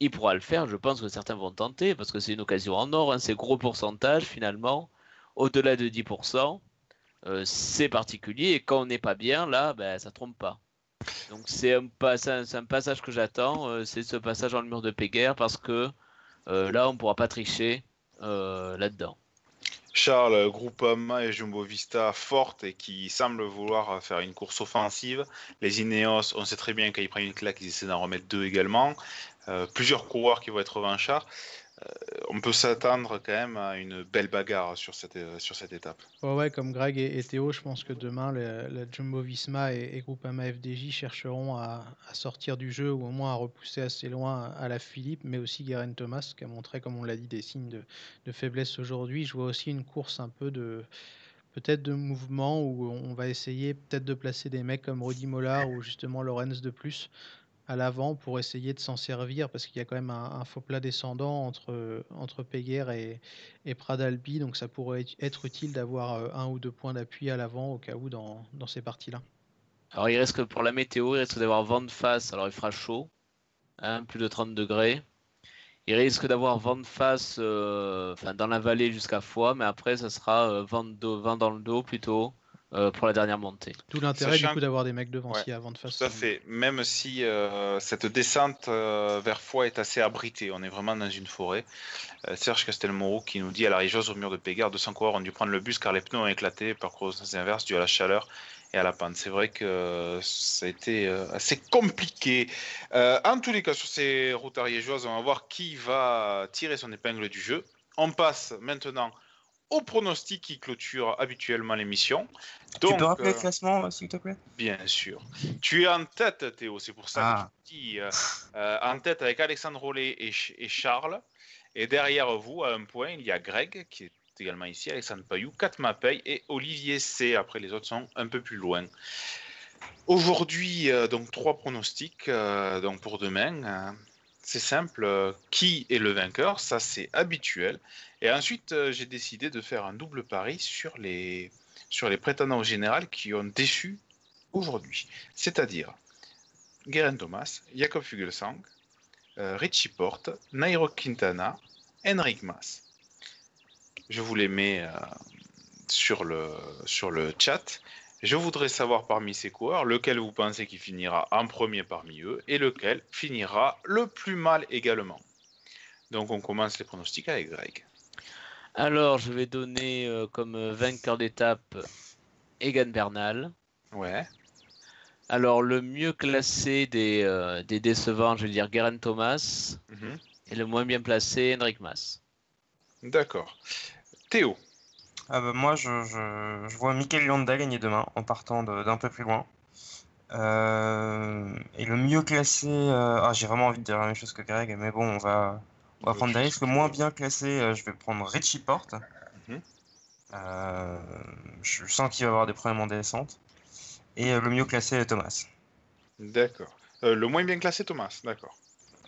il pourra le faire. Je pense que certains vont tenter parce que c'est une occasion en or. Hein, c'est gros pourcentage finalement. Au-delà de 10%, euh, c'est particulier. Et quand on n'est pas bien, là, ben, ça trompe pas. Donc c'est un, un, passage que j'attends. Euh, c'est ce passage en mur de Péguerre parce que là, on ne pourra pas tricher là-dedans. Charles, Groupama et Jumbo Vista fortes et qui semblent vouloir faire une course offensive. Les Ineos, on sait très bien qu'ils prennent une claque, ils essaient d'en remettre deux également. Euh, plusieurs coureurs qui vont être revanchards. Euh, on peut s'attendre quand même à une belle bagarre sur cette, euh, sur cette étape. Ouais, comme Greg et, Théo, je pense que demain, la Jumbo Visma et, et Groupama FDJ chercheront à, sortir du jeu ou au moins à repousser assez loin à la Philippe, mais aussi Guerin Thomas qui a montré, comme on l'a dit, des signes de, faiblesse aujourd'hui. Je vois aussi une course un peu de peut-être de mouvement où on va essayer peut-être de placer des mecs comme Rudy Mollard ou justement Lorenz de plus à l'avant pour essayer de s'en servir parce qu'il y a quand même un, faux plat descendant entre, entre et, et Pradalbi, donc ça pourrait être utile d'avoir euh, un ou deux points d'appui à l'avant au cas où dans, dans ces parties-là. Alors il risque pour la météo, il risque d'avoir vent de face, alors il fera chaud, hein, plus de 30 degrés. Il risque d'avoir vent de face euh, dans la vallée jusqu'à Foix, mais après ça sera euh, vent, de, vent dans le dos plutôt. Euh, pour la dernière montée. Tout l'intérêt du coup d'avoir des mecs devant si avant de face. Tout à fait. Même si euh, cette descente euh, vers Foix est assez abritée, on est vraiment dans une forêt. Serge Castelmoreau qui nous dit à la rigeuse au mur de Pégard, 200 coureurs ont dû prendre le bus car les pneus ont éclaté par sens inverse dû à la chaleur et à la pente. C'est vrai que ça a été assez compliqué. en tous les cas, sur ces routes ariégeoises, on va voir qui va tirer son épingle du jeu. On passe maintenant au pronostic qui clôture habituellement l'émission. Tu peux rappeler le euh, classement, s'il te plaît? Bien sûr. Tu es en tête, Théo, c'est pour ça que ah. je dis euh, euh, en tête avec Alexandre Rollet et, et, Charles. Et derrière vous, à un point, il y a Greg, qui est également ici, Alexandre Payou, Kat Mapey et Olivier C. Après, les autres sont un peu plus loin. Aujourd'hui, donc trois pronostics donc pour demain. C'est simple, qui est le vainqueur Ça, c'est habituel. Et ensuite, euh, j'ai décidé de faire un double pari sur les, prétendants au général qui ont déçu aujourd'hui. C'est-à-dire Guerin Thomas, Jacob Fugelsang, euh, Richie Porte, Nairo Quintana, Henrik Mas. Je vous les mets euh, sur le chat. Je voudrais savoir parmi ces coureurs lequel vous pensez qui finira en premier parmi eux et lequel finira le plus mal également. Donc on commence les pronostics avec Greg. Alors, je vais donner euh, comme vainqueur d'étape Egan Bernal. Ouais. Alors, le mieux classé des, euh, des décevants, je vais dire Geraint Thomas. Mhm. Et le moins bien placé, Henrik Mas. D'accord. Théo. Ah bah moi, je, je, je vois Mikel Landa gagner demain en partant d'un peu plus loin. Euh, et le mieux classé, euh, ah, j'ai vraiment envie de dire la même chose que Greg, mais bon, on va, on va prendre des risques. Le moins bien classé, euh, je vais prendre Richie Porte. Mhm. je sens qu'il va avoir des problèmes en descente. Et le mieux classé, Thomas. D'accord. le moins bien classé, Thomas, d'accord.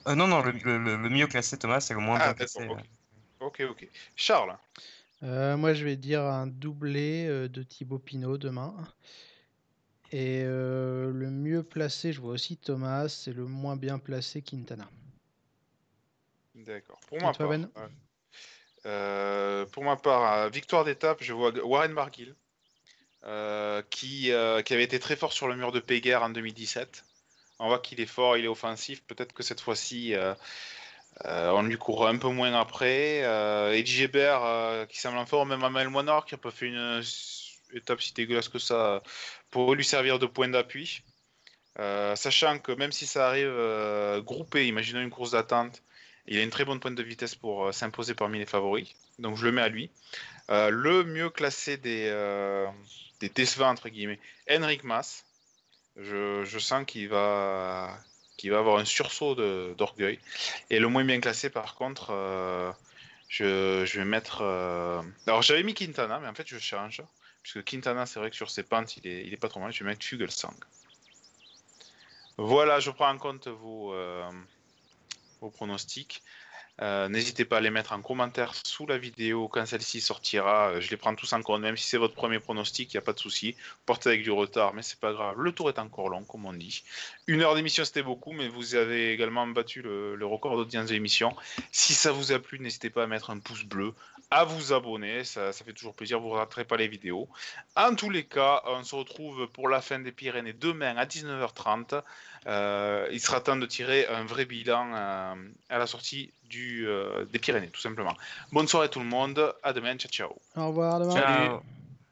non, non, le, mieux classé, Thomas, c'est le moins ah, bien classé. Ok, ok. Charles Moi, je vais dire un doublé de Thibaut Pinot demain. Et le mieux placé, je vois aussi Thomas, et le moins bien placé, Quintana. D'accord. Pour, ma part, ben? pour ma part, victoire d'étape, je vois Warren Barguil, qui, qui, avait été très fort sur le mur de Péguerre en 2017. On voit qu'il est fort, il est offensif. Peut-être que cette fois-ci, on lui court un peu moins après. Eddie Gébert, qui semble en forme, même Amel Moinard, qui a pas fait une étape si dégueulasse que ça pour lui servir de point d'appui. Euh, sachant que même si ça arrive euh, groupé, imaginons une course d'attente, il a une très bonne pointe de vitesse pour euh, s'imposer parmi les favoris. Donc je le mets à lui. le mieux classé des, des décevants, entre guillemets, Henrik Mas. Je, sens qu'il va, qu'il va avoir un sursaut d'orgueil. Et le moins bien classé, par contre, je, je, vais mettre. Alors j'avais mis Quintana, mais en fait je change. Puisque Quintana, c'est vrai que sur ses pentes, il est, pas trop mal. Je vais mettre Fugelsang. Voilà, je prends en compte vos, euh, vos pronostics. Euh, n'hésitez pas à les mettre en commentaire sous la vidéo quand celle-ci sortira. Euh, je les prends tous en compte, même si c'est votre premier pronostic, il n'y a pas de souci. Portez avec du retard, mais c'est pas grave. Le tour est encore long, comme on dit. Une heure d'émission, c'était beaucoup, mais vous avez également battu le, record d'audience de l'émission. Si ça vous a plu, n'hésitez pas à mettre un pouce bleu, à vous abonner, ça, fait toujours plaisir, vous ne raterez pas les vidéos. En tous les cas, on se retrouve pour la fin des Pyrénées demain à 19h30. Euh, il sera temps de tirer un vrai bilan euh, à la sortie du, euh, des Pyrénées, tout simplement. Bonne soirée tout le monde, à demain, ciao ciao. Au revoir, demain. Ciao.